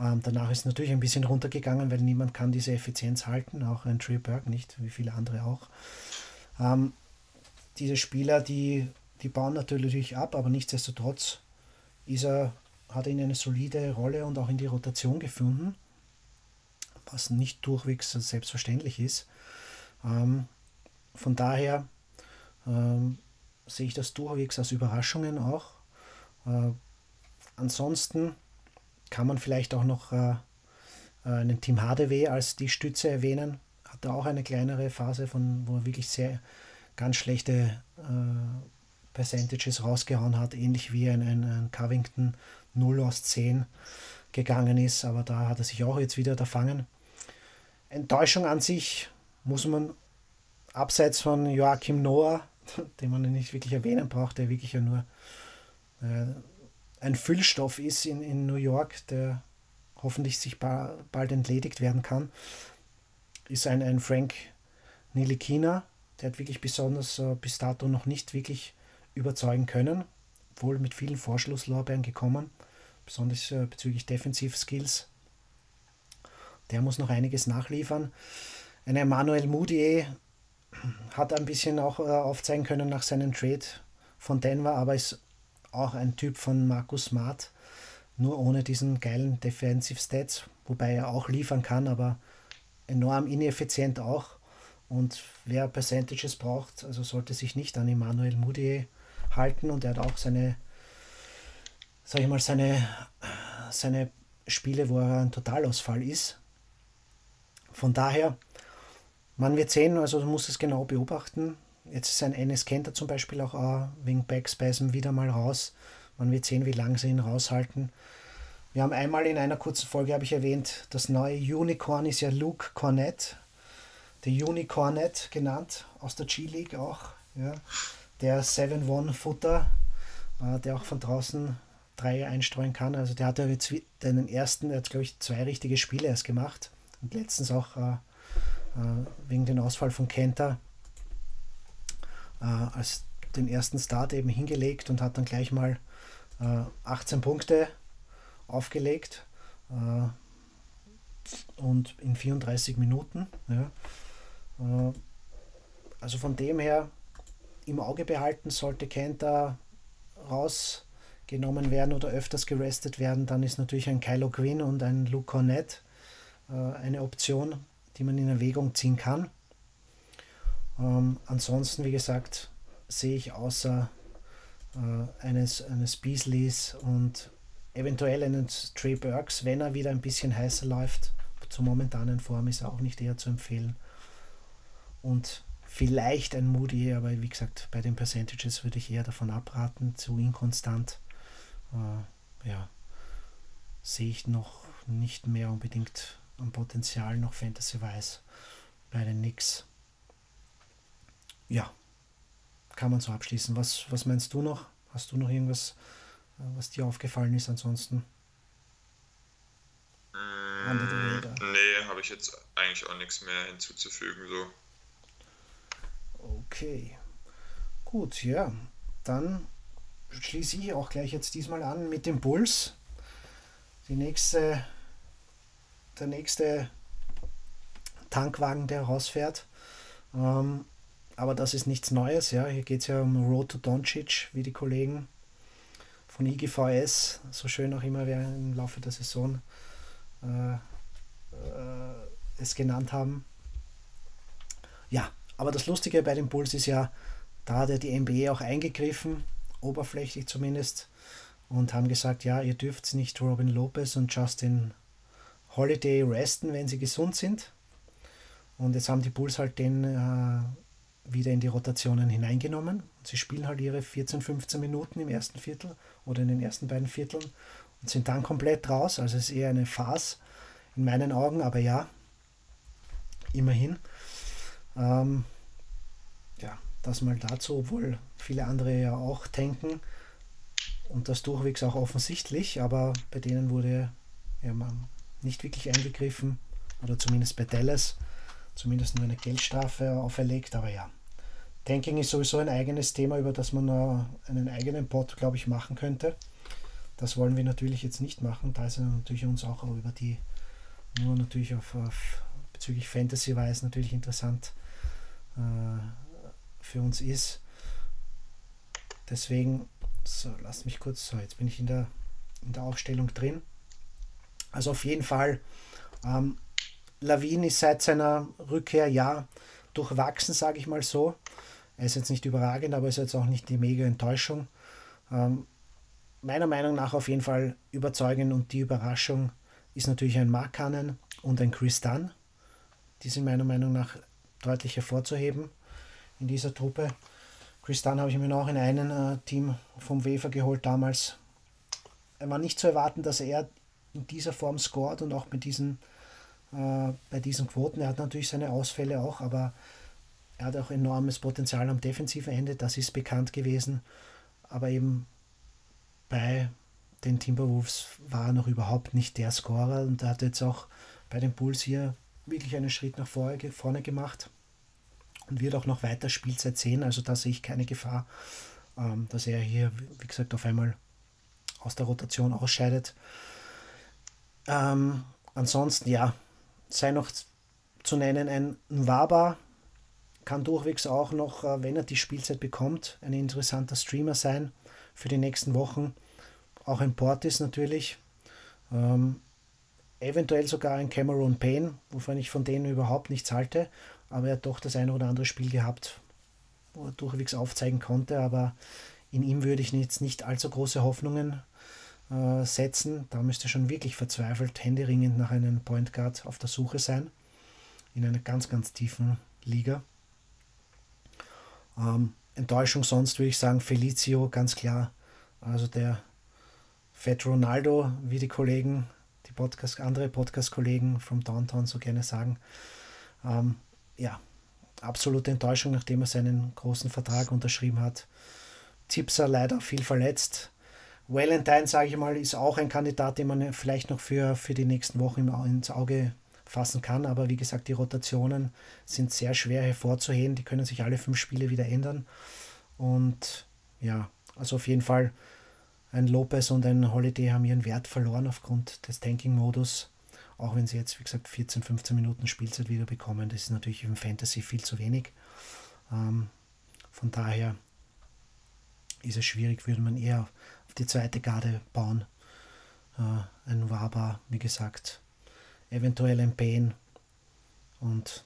Ähm, danach ist natürlich ein bisschen runtergegangen, weil niemand kann diese Effizienz halten, auch ein Trey Burke nicht, wie viele andere auch. Ähm, diese Spieler, die, die bauen natürlich ab, aber nichtsdestotrotz ist er, hat er in eine solide Rolle und auch in die Rotation gefunden, was nicht durchwegs selbstverständlich ist. Ähm, von daher ähm, sehe ich das durchwegs als Überraschungen auch. Äh, ansonsten kann man vielleicht auch noch äh, einen Team HDW als die Stütze erwähnen. Hatte auch eine kleinere Phase, von, wo er wirklich sehr ganz schlechte äh, Percentages rausgehauen hat, ähnlich wie ein, ein, ein Covington 0 aus 10 gegangen ist, aber da hat er sich auch jetzt wieder erfangen. Enttäuschung an sich muss man abseits von Joachim Noah den man nicht wirklich erwähnen braucht, der wirklich ja nur äh, ein Füllstoff ist in, in New York, der hoffentlich sich ba bald entledigt werden kann, ist ein, ein Frank Nilikina. Der hat wirklich besonders äh, bis dato noch nicht wirklich überzeugen können, wohl mit vielen Vorschlusslorbeeren gekommen, besonders äh, bezüglich Defensiv-Skills. Der muss noch einiges nachliefern. Ein Emmanuel Moutier hat ein bisschen auch äh, aufzeigen können nach seinem Trade von Denver, aber ist auch ein Typ von Markus Smart, nur ohne diesen geilen Defensive Stats, wobei er auch liefern kann, aber enorm ineffizient auch. Und wer Percentages braucht, also sollte sich nicht an Emmanuel Moutier halten und er hat auch seine, sag ich mal, seine, seine Spiele, wo er ein Totalausfall ist. Von daher, man wird sehen, also du musst es genau beobachten. Jetzt ist ein NS Kenter zum Beispiel auch uh, wegen Backspasm wieder mal raus. Man wird sehen, wie lange sie ihn raushalten. Wir haben einmal in einer kurzen Folge, habe ich erwähnt, das neue Unicorn ist ja Luke Cornett. Der Unicornet genannt, aus der G-League auch. Ja. Der 7-1-Futter, uh, der auch von draußen drei einstreuen kann. Also der hat ja jetzt den ersten, er hat glaube ich zwei richtige Spiele erst gemacht. Und letztens auch uh, wegen dem Ausfall von Kenter äh, als den ersten Start eben hingelegt und hat dann gleich mal äh, 18 Punkte aufgelegt äh, und in 34 Minuten. Ja. Äh, also von dem her im Auge behalten sollte Kenta rausgenommen werden oder öfters gerestet werden, dann ist natürlich ein Kylo Quinn und ein Luke Cornett äh, eine Option, die man in Erwägung ziehen kann. Ähm, ansonsten, wie gesagt, sehe ich außer äh, eines, eines Beasleys und eventuell einen Trey Burks, wenn er wieder ein bisschen heißer läuft. Zur momentanen Form ist er auch nicht eher zu empfehlen. Und vielleicht ein Moody, aber wie gesagt, bei den Percentages würde ich eher davon abraten, zu inkonstant. Äh, ja, sehe ich noch nicht mehr unbedingt am Potenzial noch Fantasy-wise bei den Knicks ja, kann man so abschließen. Was, was meinst du noch? Hast du noch irgendwas, äh, was dir aufgefallen ist ansonsten? Mm, nee, habe ich jetzt eigentlich auch nichts mehr hinzuzufügen. So. Okay. Gut, ja. Dann schließe ich auch gleich jetzt diesmal an mit dem Bulls. Die nächste, der nächste Tankwagen, der rausfährt. Ähm, aber das ist nichts Neues. Ja. Hier geht es ja um Road to Doncic, wie die Kollegen von IGVS so schön auch immer im Laufe der Saison äh, äh, es genannt haben. Ja, aber das Lustige bei den Bulls ist ja, da hat ja die NBA auch eingegriffen, oberflächlich zumindest, und haben gesagt, ja, ihr dürft nicht Robin Lopez und Justin Holiday resten, wenn sie gesund sind. Und jetzt haben die Bulls halt den äh, wieder in die Rotationen hineingenommen. Sie spielen halt ihre 14, 15 Minuten im ersten Viertel oder in den ersten beiden Vierteln und sind dann komplett raus. Also es ist eher eine Farce in meinen Augen, aber ja, immerhin. Ähm, das mal dazu, obwohl viele andere ja auch tanken und das durchwegs auch offensichtlich, aber bei denen wurde ja nicht wirklich eingegriffen oder zumindest bei Dallas zumindest nur eine Geldstrafe auferlegt. Aber ja, Tanking ist sowieso ein eigenes Thema, über das man einen eigenen Pod, glaube ich, machen könnte. Das wollen wir natürlich jetzt nicht machen. Da ist natürlich uns auch über die, nur natürlich auf, auf bezüglich Fantasy-Wise natürlich interessant äh, für uns ist. Deswegen, so, lasst mich kurz, so, jetzt bin ich in der, in der Aufstellung drin. Also auf jeden Fall ähm, Lawin ist seit seiner Rückkehr ja durchwachsen, sage ich mal so. Er ist jetzt nicht überragend, aber ist jetzt auch nicht die mega Enttäuschung. Ähm, meiner Meinung nach auf jeden Fall überzeugend und die Überraschung ist natürlich ein Mark Cannon und ein Chris Dunn. Die sind meiner Meinung nach deutlich hervorzuheben in dieser Truppe. Chris Dunn habe ich mir noch in einem äh, Team vom Wefer geholt damals. Er war nicht zu erwarten, dass er in dieser Form scored und auch mit diesen äh, bei diesen Quoten. Er hat natürlich seine Ausfälle auch, aber er hat auch enormes Potenzial am defensiven Ende, das ist bekannt gewesen. Aber eben bei den Timberwolves war er noch überhaupt nicht der Scorer und er hat jetzt auch bei den Bulls hier wirklich einen Schritt nach vorne gemacht und wird auch noch weiter Spielzeit sehen. Also da sehe ich keine Gefahr, ähm, dass er hier, wie gesagt, auf einmal aus der Rotation ausscheidet. Ähm, ansonsten, ja, sei noch zu nennen ein Nwaba, kann durchwegs auch noch, äh, wenn er die Spielzeit bekommt, ein interessanter Streamer sein für die nächsten Wochen. Auch ein Portis natürlich. Ähm, eventuell sogar ein Cameron Payne, wovon ich von denen überhaupt nichts halte. Aber er hat doch das eine oder andere Spiel gehabt, wo er durchwegs aufzeigen konnte. Aber in ihm würde ich jetzt nicht allzu große Hoffnungen äh, setzen. Da müsste schon wirklich verzweifelt, händeringend nach einem Point Guard auf der Suche sein. In einer ganz, ganz tiefen Liga. Ähm, Enttäuschung sonst würde ich sagen, Felicio, ganz klar. Also der Fat Ronaldo, wie die Kollegen, die Podcast, andere Podcast-Kollegen vom Downtown so gerne sagen. Ähm, ja, absolute Enttäuschung, nachdem er seinen großen Vertrag unterschrieben hat. Tipser leider viel verletzt. Valentine, sage ich mal, ist auch ein Kandidat, den man vielleicht noch für, für die nächsten Wochen ins Auge fassen kann. Aber wie gesagt, die Rotationen sind sehr schwer hervorzuheben. Die können sich alle fünf Spiele wieder ändern. Und ja, also auf jeden Fall ein Lopez und ein Holiday haben ihren Wert verloren aufgrund des Tanking-Modus. Auch wenn sie jetzt, wie gesagt, 14, 15 Minuten Spielzeit wieder bekommen. Das ist natürlich im Fantasy viel zu wenig. Ähm, von daher ist es schwierig, würde man eher auf die zweite Garde bauen. Äh, ein Waba, wie gesagt, eventuell ein Bane und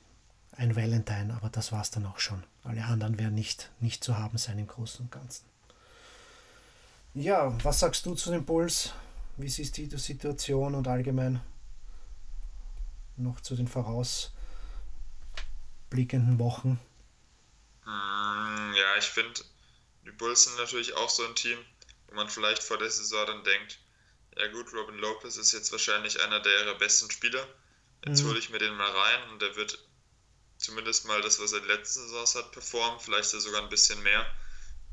ein Valentine, aber das war es dann auch schon. Alle anderen werden nicht, nicht zu haben sein im Großen und Ganzen. Ja, was sagst du zu den Bulls? Wie siehst du die Situation und allgemein noch zu den vorausblickenden Wochen? Mm, ja, ich finde, die Bulls sind natürlich auch so ein Team, wo man vielleicht vor der Saison dann denkt, ja gut, Robin Lopez ist jetzt wahrscheinlich einer der ihrer besten Spieler. Jetzt mhm. hole ich mir den mal rein und der wird zumindest mal das, was er in den letzten Saisons hat, performen, vielleicht sogar ein bisschen mehr.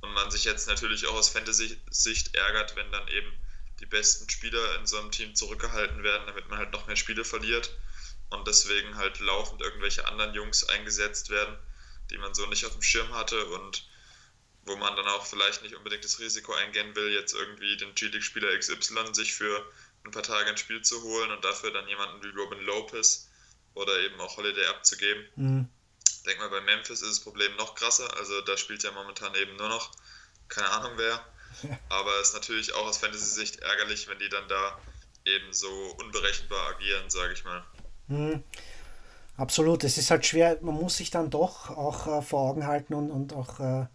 Und man sich jetzt natürlich auch aus Fantasy-Sicht ärgert, wenn dann eben die besten Spieler in so einem Team zurückgehalten werden, damit man halt noch mehr Spiele verliert und deswegen halt laufend irgendwelche anderen Jungs eingesetzt werden, die man so nicht auf dem Schirm hatte und wo man dann auch vielleicht nicht unbedingt das Risiko eingehen will, jetzt irgendwie den G-League-Spieler XY sich für ein paar Tage ins Spiel zu holen und dafür dann jemanden wie Robin Lopez oder eben auch Holiday abzugeben. Mhm. Ich denke mal, bei Memphis ist das Problem noch krasser. Also da spielt ja momentan eben nur noch keine Ahnung wer. Aber es ist natürlich auch aus Fantasy-Sicht ärgerlich, wenn die dann da eben so unberechenbar agieren, sage ich mal. Mhm. Absolut, es ist halt schwer, man muss sich dann doch auch äh, vor Augen halten und, und auch äh,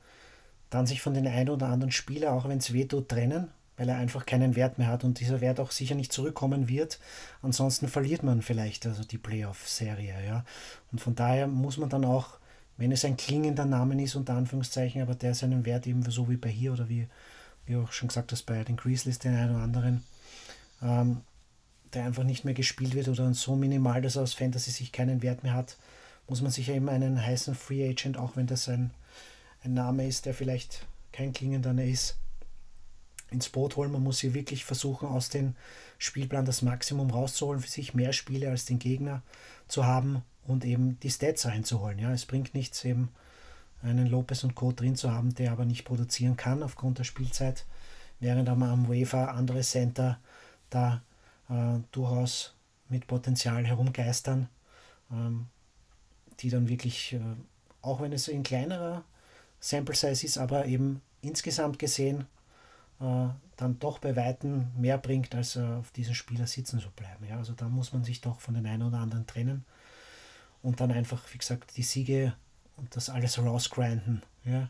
dann sich von den einen oder anderen Spieler, auch wenn es weh tut, trennen, weil er einfach keinen Wert mehr hat und dieser Wert auch sicher nicht zurückkommen wird. Ansonsten verliert man vielleicht also die Playoff-Serie. Ja? Und von daher muss man dann auch, wenn es ein klingender Name ist, unter Anführungszeichen, aber der seinen Wert eben so wie bei hier oder wie, wie auch schon gesagt hast, bei den Grizzlies, den einen oder anderen, ähm, der einfach nicht mehr gespielt wird oder so minimal, dass er aus Fantasy sich keinen Wert mehr hat, muss man sich ja eben einen heißen Free Agent, auch wenn das ein ein Name ist, der vielleicht kein klingender ist, ins Boot holen. Man muss hier wirklich versuchen, aus dem Spielplan das Maximum rauszuholen, für sich mehr Spiele als den Gegner zu haben und eben die Stats einzuholen. Ja, es bringt nichts, eben einen Lopez und Co. drin zu haben, der aber nicht produzieren kann aufgrund der Spielzeit, während aber am Wafer andere Center da äh, durchaus mit Potenzial herumgeistern, ähm, die dann wirklich, äh, auch wenn es in kleinerer Sample Size ist, aber eben insgesamt gesehen äh, dann doch bei Weitem mehr bringt, als äh, auf diesen Spieler sitzen zu bleiben. Ja? Also da muss man sich doch von den einen oder anderen trennen und dann einfach, wie gesagt, die Siege und das alles rausgrinden. Ja?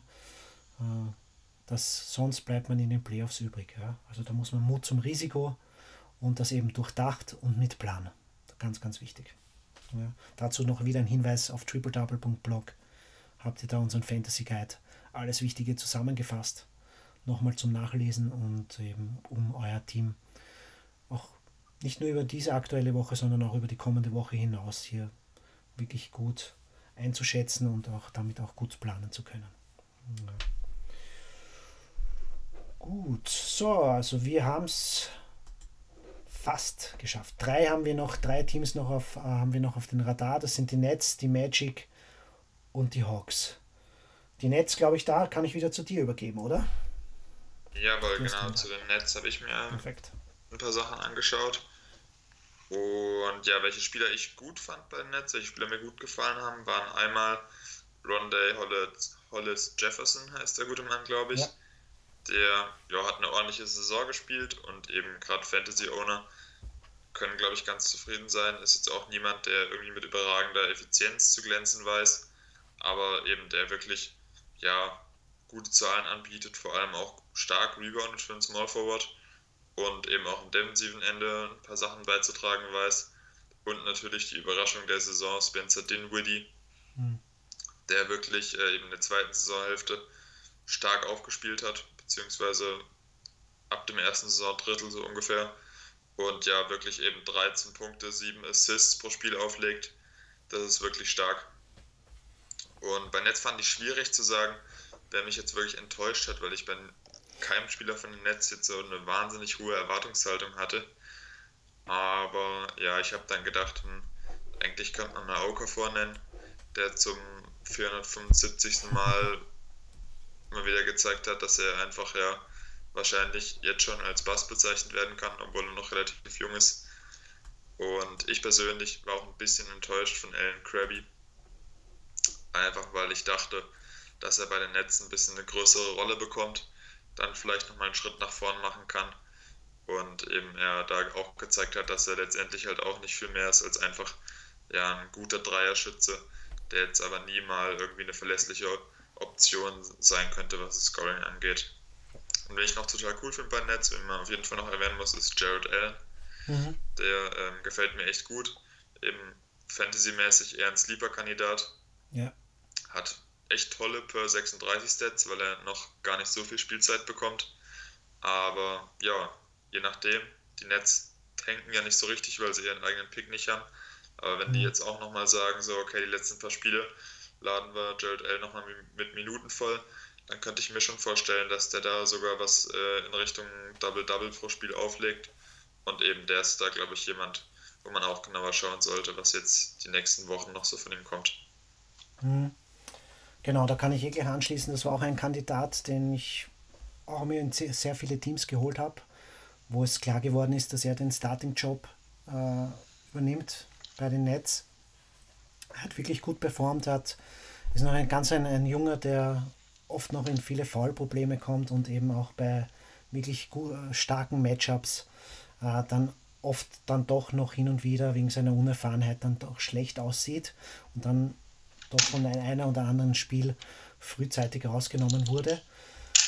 Äh, das, sonst bleibt man in den Playoffs übrig. Ja? Also da muss man Mut zum Risiko und das eben durchdacht und mit Plan. Ganz, ganz wichtig. Ja? Dazu noch wieder ein Hinweis auf tripledouble.blog habt ihr da unseren Fantasy Guide. Alles Wichtige zusammengefasst. Nochmal zum Nachlesen und eben um euer Team auch nicht nur über diese aktuelle Woche, sondern auch über die kommende Woche hinaus hier wirklich gut einzuschätzen und auch damit auch gut planen zu können. Ja. Gut, so, also wir haben es fast geschafft. Drei haben wir noch, drei Teams noch auf, äh, haben wir noch auf den Radar. Das sind die Nets, die Magic und die Hawks. Die Nets, glaube ich, da kann ich wieder zu dir übergeben, oder? Jawohl, genau, zu den Nets habe ich mir Perfekt. ein paar Sachen angeschaut. Und ja, welche Spieler ich gut fand bei den Nets, welche Spieler mir gut gefallen haben, waren einmal Rondé Hollis, Hollis Jefferson, heißt der gute Mann, glaube ich. Ja. Der ja, hat eine ordentliche Saison gespielt und eben gerade Fantasy-Owner können, glaube ich, ganz zufrieden sein. Ist jetzt auch niemand, der irgendwie mit überragender Effizienz zu glänzen weiß, aber eben der wirklich ja, gute Zahlen anbietet, vor allem auch stark reboundet für einen Small Forward und eben auch im defensiven Ende ein paar Sachen beizutragen weiß. Und natürlich die Überraschung der Saison, Spencer Dinwiddie, Hm. der wirklich äh, eben in der zweiten Saisonhälfte stark aufgespielt hat, beziehungsweise ab dem ersten Saisondrittel so ungefähr. Und ja, wirklich eben 13 Punkte, 7 Assists pro Spiel auflegt. Das ist wirklich stark. Und bei Netz fand ich schwierig zu sagen, wer mich jetzt wirklich enttäuscht hat, weil ich bei keinem Spieler von den Netz jetzt so eine wahnsinnig hohe Erwartungshaltung hatte. Aber ja, ich habe dann gedacht, hm, eigentlich könnte man mal Okafor nennen, der zum 475. Mal mal wieder gezeigt hat, dass er einfach ja wahrscheinlich jetzt schon als Bass bezeichnet werden kann, obwohl er noch relativ jung ist. Und ich persönlich war auch ein bisschen enttäuscht von Alan Krabby. Einfach weil ich dachte, dass er bei den Netzen ein bisschen eine größere Rolle bekommt, dann vielleicht nochmal einen Schritt nach vorn machen kann. Und eben er da auch gezeigt hat, dass er letztendlich halt auch nicht viel mehr ist als einfach ja, ein guter Dreierschütze, der jetzt aber nie mal irgendwie eine verlässliche Option sein könnte, was das Scoring angeht. Und wen ich noch total cool finde bei Nets, wen man auf jeden Fall noch erwähnen muss, ist Jared Allen. Mhm. Der ähm, gefällt mir echt gut. Eben fantasymäßig eher ein Sleeper-Kandidat. Ja. Hat echt tolle per 36 Stats, weil er noch gar nicht so viel Spielzeit bekommt. Aber ja, je nachdem, die Nets tanken ja nicht so richtig, weil sie ihren eigenen Pick nicht haben. Aber wenn die Mhm. jetzt auch nochmal sagen, so, okay, die letzten paar Spiele laden wir Jared L. nochmal mit Minuten voll, dann könnte ich mir schon vorstellen, dass der da sogar was äh, in Richtung Double-Double pro Spiel auflegt. Und eben der ist da, glaube ich, jemand, wo man auch genauer schauen sollte, was jetzt die nächsten Wochen noch so von ihm kommt. Mhm. Genau, da kann ich wirklich anschließen. Das war auch ein Kandidat, den ich auch mir in sehr sehr viele Teams geholt habe, wo es klar geworden ist, dass er den Starting-Job äh, übernimmt bei den Nets. Hat wirklich gut performt, hat, ist noch ein ganz ein, ein Junger, der oft noch in viele Foul-Probleme kommt und eben auch bei wirklich äh, starken Matchups äh, dann oft dann doch noch hin und wieder wegen seiner Unerfahrenheit dann doch schlecht aussieht und dann doch von ein- einer oder anderen Spiel frühzeitig rausgenommen wurde.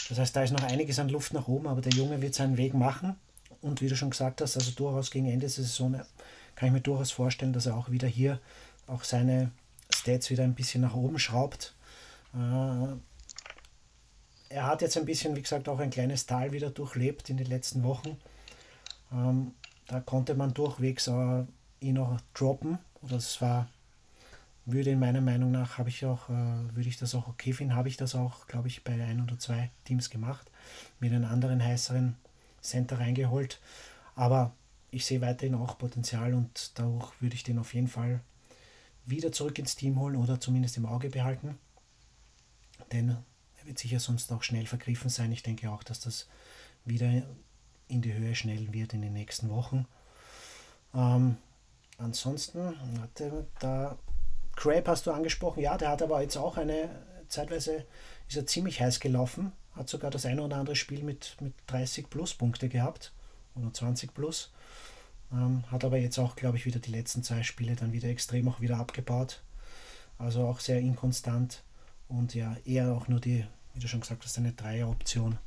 Das heißt, da ist noch einiges an Luft nach oben, aber der Junge wird seinen Weg machen. Und wie du schon gesagt hast, also durchaus gegen Ende der Saison äh, kann ich mir durchaus vorstellen, dass er auch wieder hier auch seine Stats wieder ein bisschen nach oben schraubt. Äh, er hat jetzt ein bisschen, wie gesagt, auch ein kleines Tal wieder durchlebt in den letzten Wochen. Ähm, da konnte man durchwegs äh, ihn auch droppen. Es war, würde in meiner Meinung nach, habe ich auch, äh, würde ich das auch okay finden, habe ich das auch, glaube ich, bei ein oder zwei Teams gemacht. Mit einem anderen heißeren Center reingeholt. Aber ich sehe weiterhin auch Potenzial und dadurch würde ich den auf jeden Fall wieder zurück ins Team holen oder zumindest im Auge behalten. Denn er wird sicher sonst auch schnell vergriffen sein. Ich denke auch, dass das wieder in die Höhe schnellen wird in den nächsten Wochen. Ähm, ansonsten, warte, da Craig hast du angesprochen, ja, der hat aber jetzt auch eine, zeitweise ist er ziemlich heiß gelaufen, hat sogar das eine oder andere Spiel mit, mit 30 plus Punkte gehabt oder 20 plus. Ähm, hat aber jetzt auch, glaube ich, wieder die letzten zwei Spiele dann wieder extrem auch wieder abgebaut. Also auch sehr inkonstant und ja, eher auch nur die, wie du schon gesagt hast, eine Dreier-Option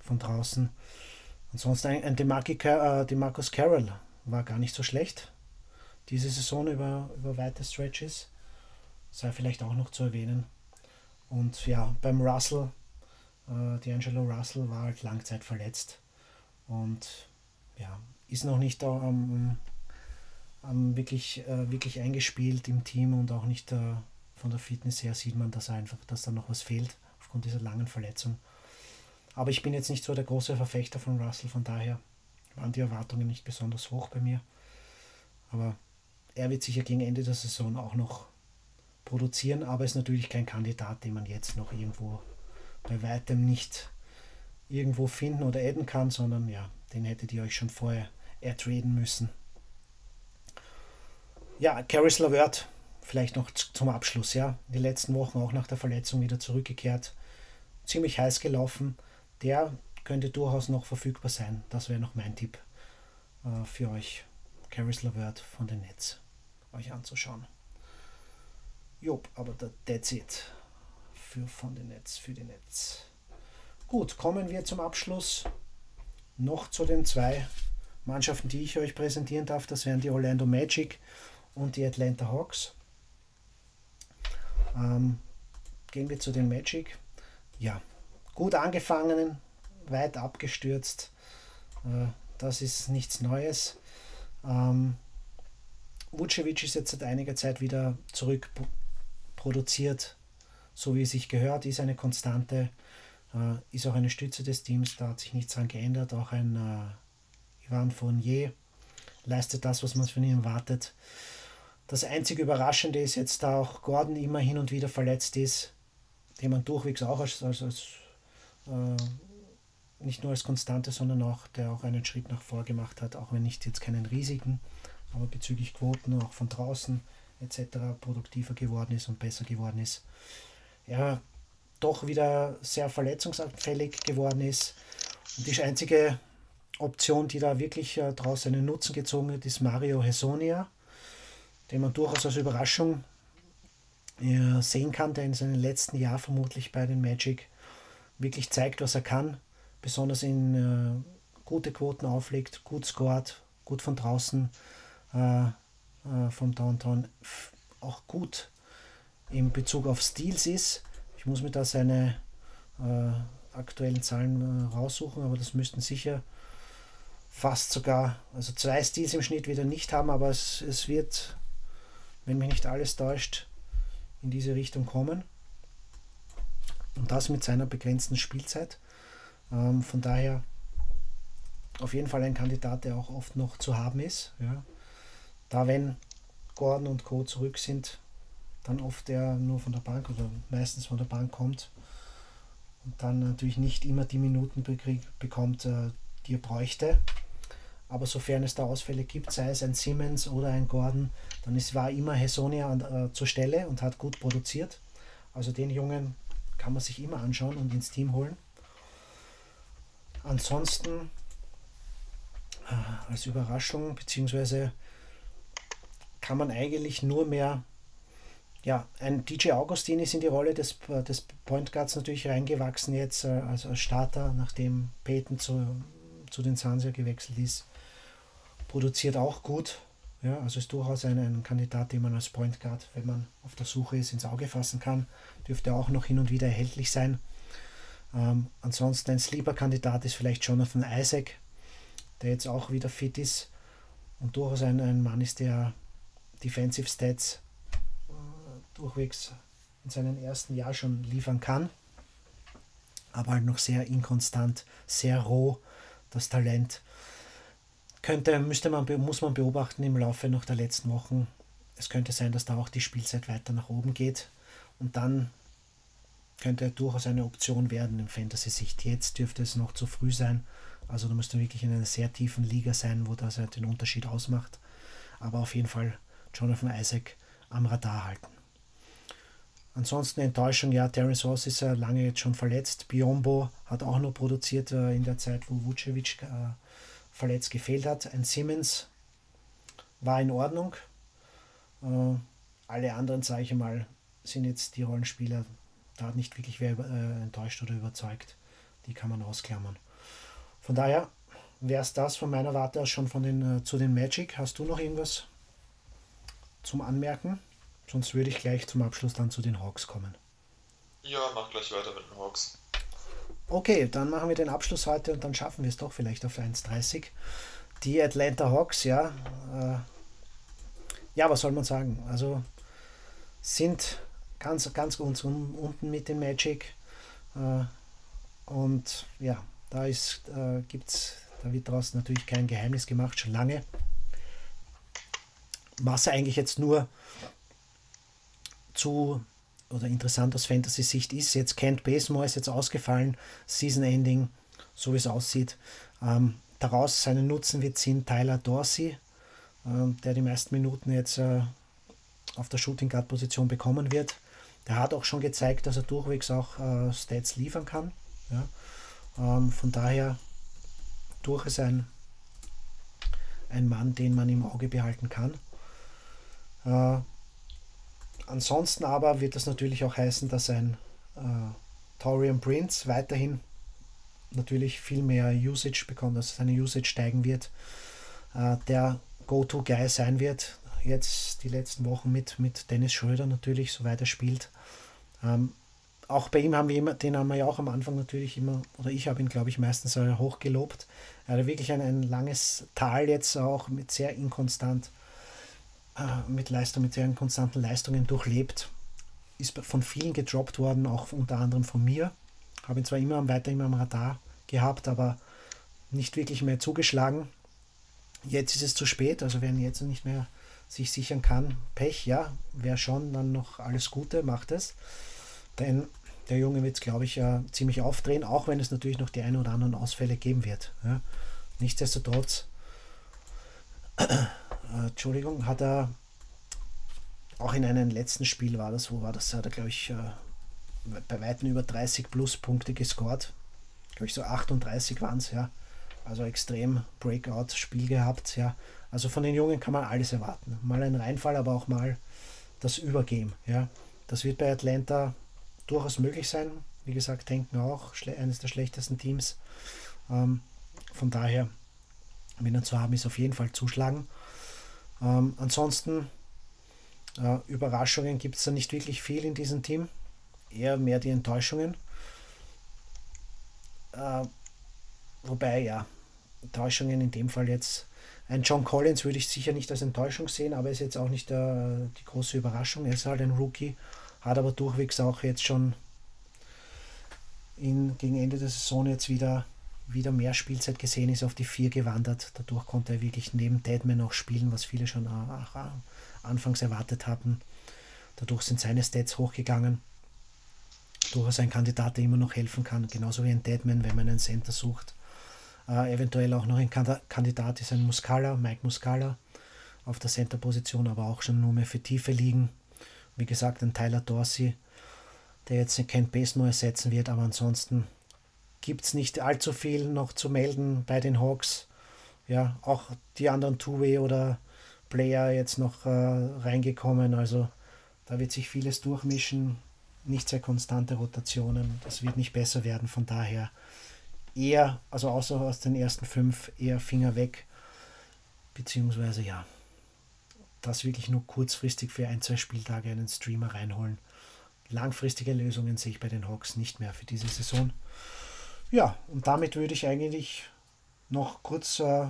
von draußen. Ansonsten ein, ein äh, Demarcus Carroll war gar nicht so schlecht. Diese Saison über, über weite Stretches. Sei vielleicht auch noch zu erwähnen. Und ja, beim Russell, äh, D'Angelo Russell war halt Langzeit verletzt. Und ja, ist noch nicht da am, am wirklich, äh, wirklich eingespielt im Team und auch nicht äh, von der Fitness her sieht man, dass er einfach, dass da noch was fehlt aufgrund dieser langen Verletzung. Aber ich bin jetzt nicht so der große Verfechter von Russell, von daher waren die Erwartungen nicht besonders hoch bei mir. Aber er wird sicher gegen Ende der Saison auch noch produzieren, aber ist natürlich kein Kandidat, den man jetzt noch irgendwo bei weitem nicht irgendwo finden oder adden kann, sondern ja, den hättet ihr euch schon vorher ertraden müssen. Ja, Caris LaVert, vielleicht noch zum Abschluss, ja, die letzten Wochen auch nach der Verletzung wieder zurückgekehrt, ziemlich heiß gelaufen, der könnte durchaus noch verfügbar sein. Das wäre noch mein Tipp äh, für euch, Caris LaVert von den Nets, euch anzuschauen. Job, aber that's it für von den Nets, für die Nets. Gut, kommen wir zum Abschluss noch zu den zwei Mannschaften, die ich euch präsentieren darf. Das wären die Orlando Magic und die Atlanta Hawks. Ähm, gehen wir zu den Magic. Ja, gut angefangen, weit abgestürzt. Äh, das ist nichts Neues. Ähm, Vucevic ist jetzt seit einiger Zeit wieder zurück produziert, so wie es sich gehört, ist eine Konstante, ist auch eine Stütze des Teams, da hat sich nichts dran geändert. Auch ein äh, Ivan Fournier leistet das, was man von ihm erwartet. Das einzige Überraschende ist jetzt, da auch Gordon immer hin und wieder verletzt ist, den man durchwegs auch als, als, als äh, nicht nur als Konstante, sondern auch, der auch einen Schritt nach vor gemacht hat, auch wenn nicht jetzt keinen riesigen, aber bezüglich Quoten auch von draußen etc. produktiver geworden ist und besser geworden ist. Ja, doch wieder sehr verletzungsanfällig geworden ist. Und die einzige Option, die da wirklich äh, daraus einen Nutzen gezogen hat, ist Mario Hesonia, den man durchaus als Überraschung äh, sehen kann, der in seinem letzten Jahr vermutlich bei den Magic wirklich zeigt, was er kann, besonders in äh, gute Quoten auflegt, gut scored, gut von draußen äh, äh, vom Downtown auch gut in Bezug auf Steals ist. Ich muss mir da seine äh, aktuellen Zahlen äh, raussuchen, aber das müssten sicher fast sogar, also zwei Steals im Schnitt wieder nicht haben, aber es, es wird, wenn mich nicht alles täuscht, in diese Richtung kommen. Und das mit seiner begrenzten Spielzeit. Ähm, von daher auf jeden Fall ein Kandidat, der auch oft noch zu haben ist. Ja. Da wenn Gordon und Co. zurück sind, dann oft er nur von der Bank oder meistens von der Bank kommt und dann natürlich nicht immer die Minuten bekommt, äh, die er bräuchte. Aber sofern es da Ausfälle gibt, sei es ein Siemens oder ein Gordon, dann ist, war immer Hesonia an, äh, zur Stelle und hat gut produziert. Also den Jungen kann man sich immer anschauen und ins Team holen. Ansonsten äh, als Überraschung, beziehungsweise kann man eigentlich nur mehr ja, ein DJ Augustin ist in die Rolle des, des Point Guards natürlich reingewachsen jetzt äh, als, als Starter, nachdem Peyton zu, zu den Suns gewechselt ist. Produziert auch gut. Ja, also ist durchaus ein, ein Kandidat, den man als Point Guard, wenn man auf der Suche ist, ins Auge fassen kann. Dürfte auch noch hin und wieder erhältlich sein. Ähm, ansonsten ein Sleeper-Kandidat ist vielleicht Jonathan Isaac, der jetzt auch wieder fit ist und durchaus ein, ein Mann ist, der Defensive Stats durchwegs in seinem ersten Jahr schon liefern kann, aber halt noch sehr inkonstant, sehr roh das Talent. Könnte, müsste man, muss man beobachten im Laufe noch der letzten Wochen. Es könnte sein, dass da auch die Spielzeit weiter nach oben geht und dann könnte er durchaus eine Option werden im Fantasy-Sicht. Jetzt dürfte es noch zu früh sein. Also da müsste wirklich in einer sehr tiefen Liga sein, wo das halt den Unterschied ausmacht. Aber auf jeden Fall Jonathan Isaac am Radar halten. Ansonsten Enttäuschung, ja, Terence Ross ist ja lange jetzt schon verletzt. Biombo hat auch nur produziert äh, in der Zeit, wo Vucevic äh, verletzt gefehlt hat. Ein Simmons war in Ordnung. Äh, alle anderen, sage ich mal, sind jetzt die Rollenspieler, da hat nicht wirklich wer äh, enttäuscht oder überzeugt. Die kann man ausklammern. Von daher wäre es das von meiner Warte aus schon von den, äh, zu den Magic. Hast du noch irgendwas zum Anmerken? Sonst würde ich gleich zum Abschluss dann zu den Hawks kommen. Ja, mach gleich weiter mit den Hawks. Okay, dann machen wir den Abschluss heute und dann schaffen wir es doch vielleicht auf 1,30. Die Atlanta Hawks, ja. Äh, ja, was soll man sagen? Also sind ganz, ganz unten mit den Magic. Äh, Und ja, da ist, äh, gibt's, da wird daraus natürlich kein Geheimnis gemacht, schon lange. Was eigentlich jetzt nur zu oder interessant aus Fantasy-Sicht ist, jetzt Kent Basemore ist jetzt ausgefallen, Season Ending, so wie es aussieht. Ähm, daraus seinen Nutzen wird ziehen Tyler Dorsey, äh, der die meisten Minuten jetzt äh, auf der Shooting Guard Position bekommen wird. Der hat auch schon gezeigt, dass er durchwegs auch äh, Stats liefern kann. Ja. Ähm, von daher durchaus ein, ein Mann, den man im Auge behalten kann. Äh, ansonsten aber wird das natürlich auch heißen, dass ein äh, Torian Prince weiterhin natürlich viel mehr Usage bekommt, dass seine Usage steigen wird, äh, der Go-To-Guy sein wird. Jetzt die letzten Wochen mit, mit Dennis Schröder natürlich, soweit er spielt. Ähm, auch bei ihm haben wir immer, den haben wir ja auch am Anfang natürlich immer, oder ich habe ihn, glaube ich, meistens hochgelobt. Er hat wirklich ein, ein langes Tal jetzt auch mit sehr inkonstant, mit Leistung, mit sehr inkonstanten Leistungen durchlebt. Ist von vielen gedroppt worden, auch unter anderem von mir. Habe ihn zwar immer weiter immer am Radar gehabt, aber nicht wirklich mehr zugeschlagen. Jetzt ist es zu spät, also wenn jetzt nicht mehr sich sichern kann, Pech, ja, wäre schon dann noch alles Gute, macht es. Denn der Junge wird es, glaube ich, äh, ziemlich aufdrehen, auch wenn es natürlich noch die ein oder anderen Ausfälle geben wird. Ja. Nichtsdestotrotz, äh, Entschuldigung, hat er auch in einem letzten Spiel war das, wo war das, hat er, glaube ich, äh, bei weitem über 30 plus Punkte gescored. Glaube ich, so 38 waren es, ja. Also extrem Breakout-Spiel gehabt, ja. Also von den Jungen kann man alles erwarten. Mal ein Reinfall, aber auch mal das Übergame, ja. Das wird bei Atlanta durchaus möglich sein. Wie gesagt, denken auch eines der schlechtesten Teams. Ähm, von daher, wenn er zu haben ist, auf jeden Fall zuschlagen. Ähm, ansonsten, äh, Überraschungen gibt es da nicht wirklich viel in diesem Team. Eher mehr die Enttäuschungen. Äh, wobei, ja, Enttäuschungen in dem Fall jetzt. Ein John Collins würde ich sicher nicht als Enttäuschung sehen, aber er ist jetzt auch nicht der, die große Überraschung. Er ist halt ein Rookie hat aber durchwegs auch jetzt schon in, gegen Ende der Saison jetzt wieder, wieder mehr Spielzeit gesehen, ist auf die 4 gewandert. Dadurch konnte er wirklich neben Deadman auch spielen, was viele schon auch anfangs erwartet hatten. Dadurch sind seine Stats hochgegangen. Durchaus ein Kandidat, der immer noch helfen kann, genauso wie ein Deadman, wenn man einen Center sucht. Äh, eventuell auch noch ein Kandidat ist ein Muscala, Mike Muscala auf der Center-Position, aber auch schon nur mehr für Tiefe liegen. Wie gesagt, ein Tyler Dorsey, der jetzt Kent Basemore ersetzen wird, aber ansonsten gibt es nicht allzu viel noch zu melden bei den Hawks. Ja, auch die anderen Two-Way oder Player jetzt noch äh, reingekommen, also da wird sich vieles durchmischen. Nicht sehr konstante Rotationen, das wird nicht besser werden, von daher eher, also außer aus den ersten fünf, eher Finger weg, beziehungsweise ja, das wirklich nur kurzfristig für ein, zwei Spieltage einen Streamer reinholen. Langfristige Lösungen sehe ich bei den Hawks nicht mehr für diese Saison. Ja, und damit würde ich eigentlich noch kurz äh,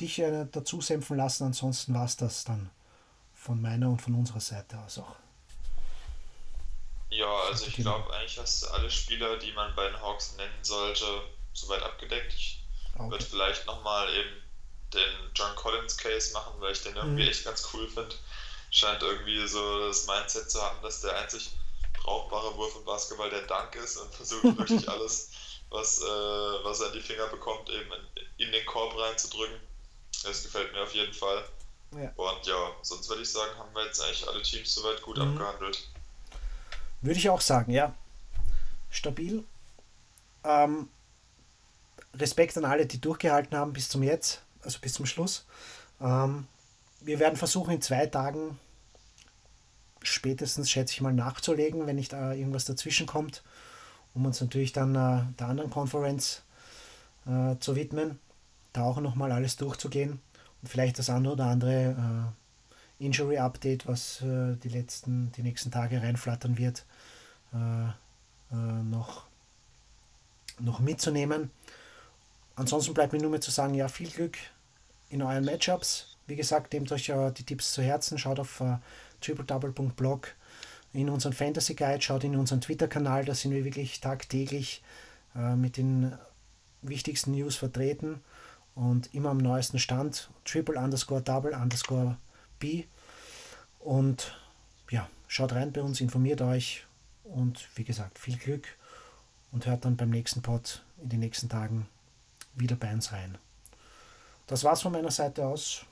dich äh, dazu sämpfen lassen. Ansonsten war es das dann von meiner und von unserer Seite aus auch. Ja, also ich glaube, eigentlich hast du alle Spieler, die man bei den Hawks nennen sollte, soweit abgedeckt. Ich okay. würde vielleicht nochmal eben den John Collins Case machen, weil ich den irgendwie mhm. echt ganz cool finde. Scheint irgendwie so das Mindset zu haben, dass der einzig brauchbare Wurf im Basketball der Dank ist und versucht wirklich alles, was, äh, was er in die Finger bekommt, eben in, in, den Korb reinzudrücken. Das gefällt mir auf jeden Fall. Ja. Und ja, sonst würde ich sagen, haben wir jetzt eigentlich alle Teams soweit gut mhm. abgehandelt. Würde ich auch sagen, ja. Stabil. Ähm, Respekt an alle, die durchgehalten haben bis zum Jetzt also bis zum Schluss. Ähm, wir werden versuchen, in zwei Tagen spätestens, schätze ich mal, nachzulegen, wenn nicht äh, irgendwas dazwischen kommt, um uns natürlich dann äh, der anderen Konferenz äh, zu widmen, da auch nochmal alles durchzugehen und vielleicht das andere oder andere äh, Injury Update, was äh, die letzten, die nächsten Tage reinflattern wird, äh, noch, noch mitzunehmen. Ansonsten bleibt mir nur mehr zu sagen, ja, viel Glück in euren Matchups. Wie gesagt, nehmt euch äh, die Tipps zu Herzen, schaut auf äh, tripledouble.blog in unseren Fantasy Guide, schaut in unseren Twitter-Kanal, da sind wir wirklich tagtäglich äh, mit den wichtigsten News vertreten und immer am neuesten Stand. Triple underscore double underscore B. Und ja, schaut rein bei uns, informiert euch und wie gesagt, viel Glück und hört dann beim nächsten Pod in den nächsten Tagen wieder bei uns rein. Das war's von meiner Seite aus.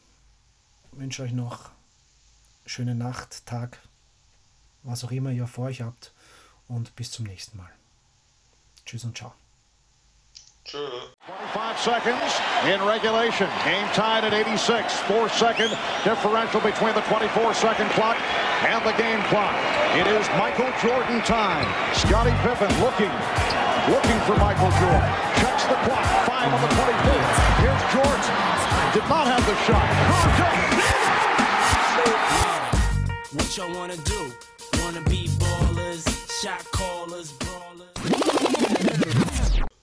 Ich wünsche euch noch schöne Nacht, Tag, was auch immer ihr vor euch habt und bis zum nächsten Mal. Tschüss und ciao. 25 seconds in regulation. Game tied at 86. Four second differential between the 24 second clock and the game clock. It is Michael Jordan time. Scottie Pippen looking, looking for Michael Jordan. Checks the clock. Five on the 24. Here's Jordan. Did not have the shot. What y'all wanna do? Wanna be ballers, shot callers, brawlers.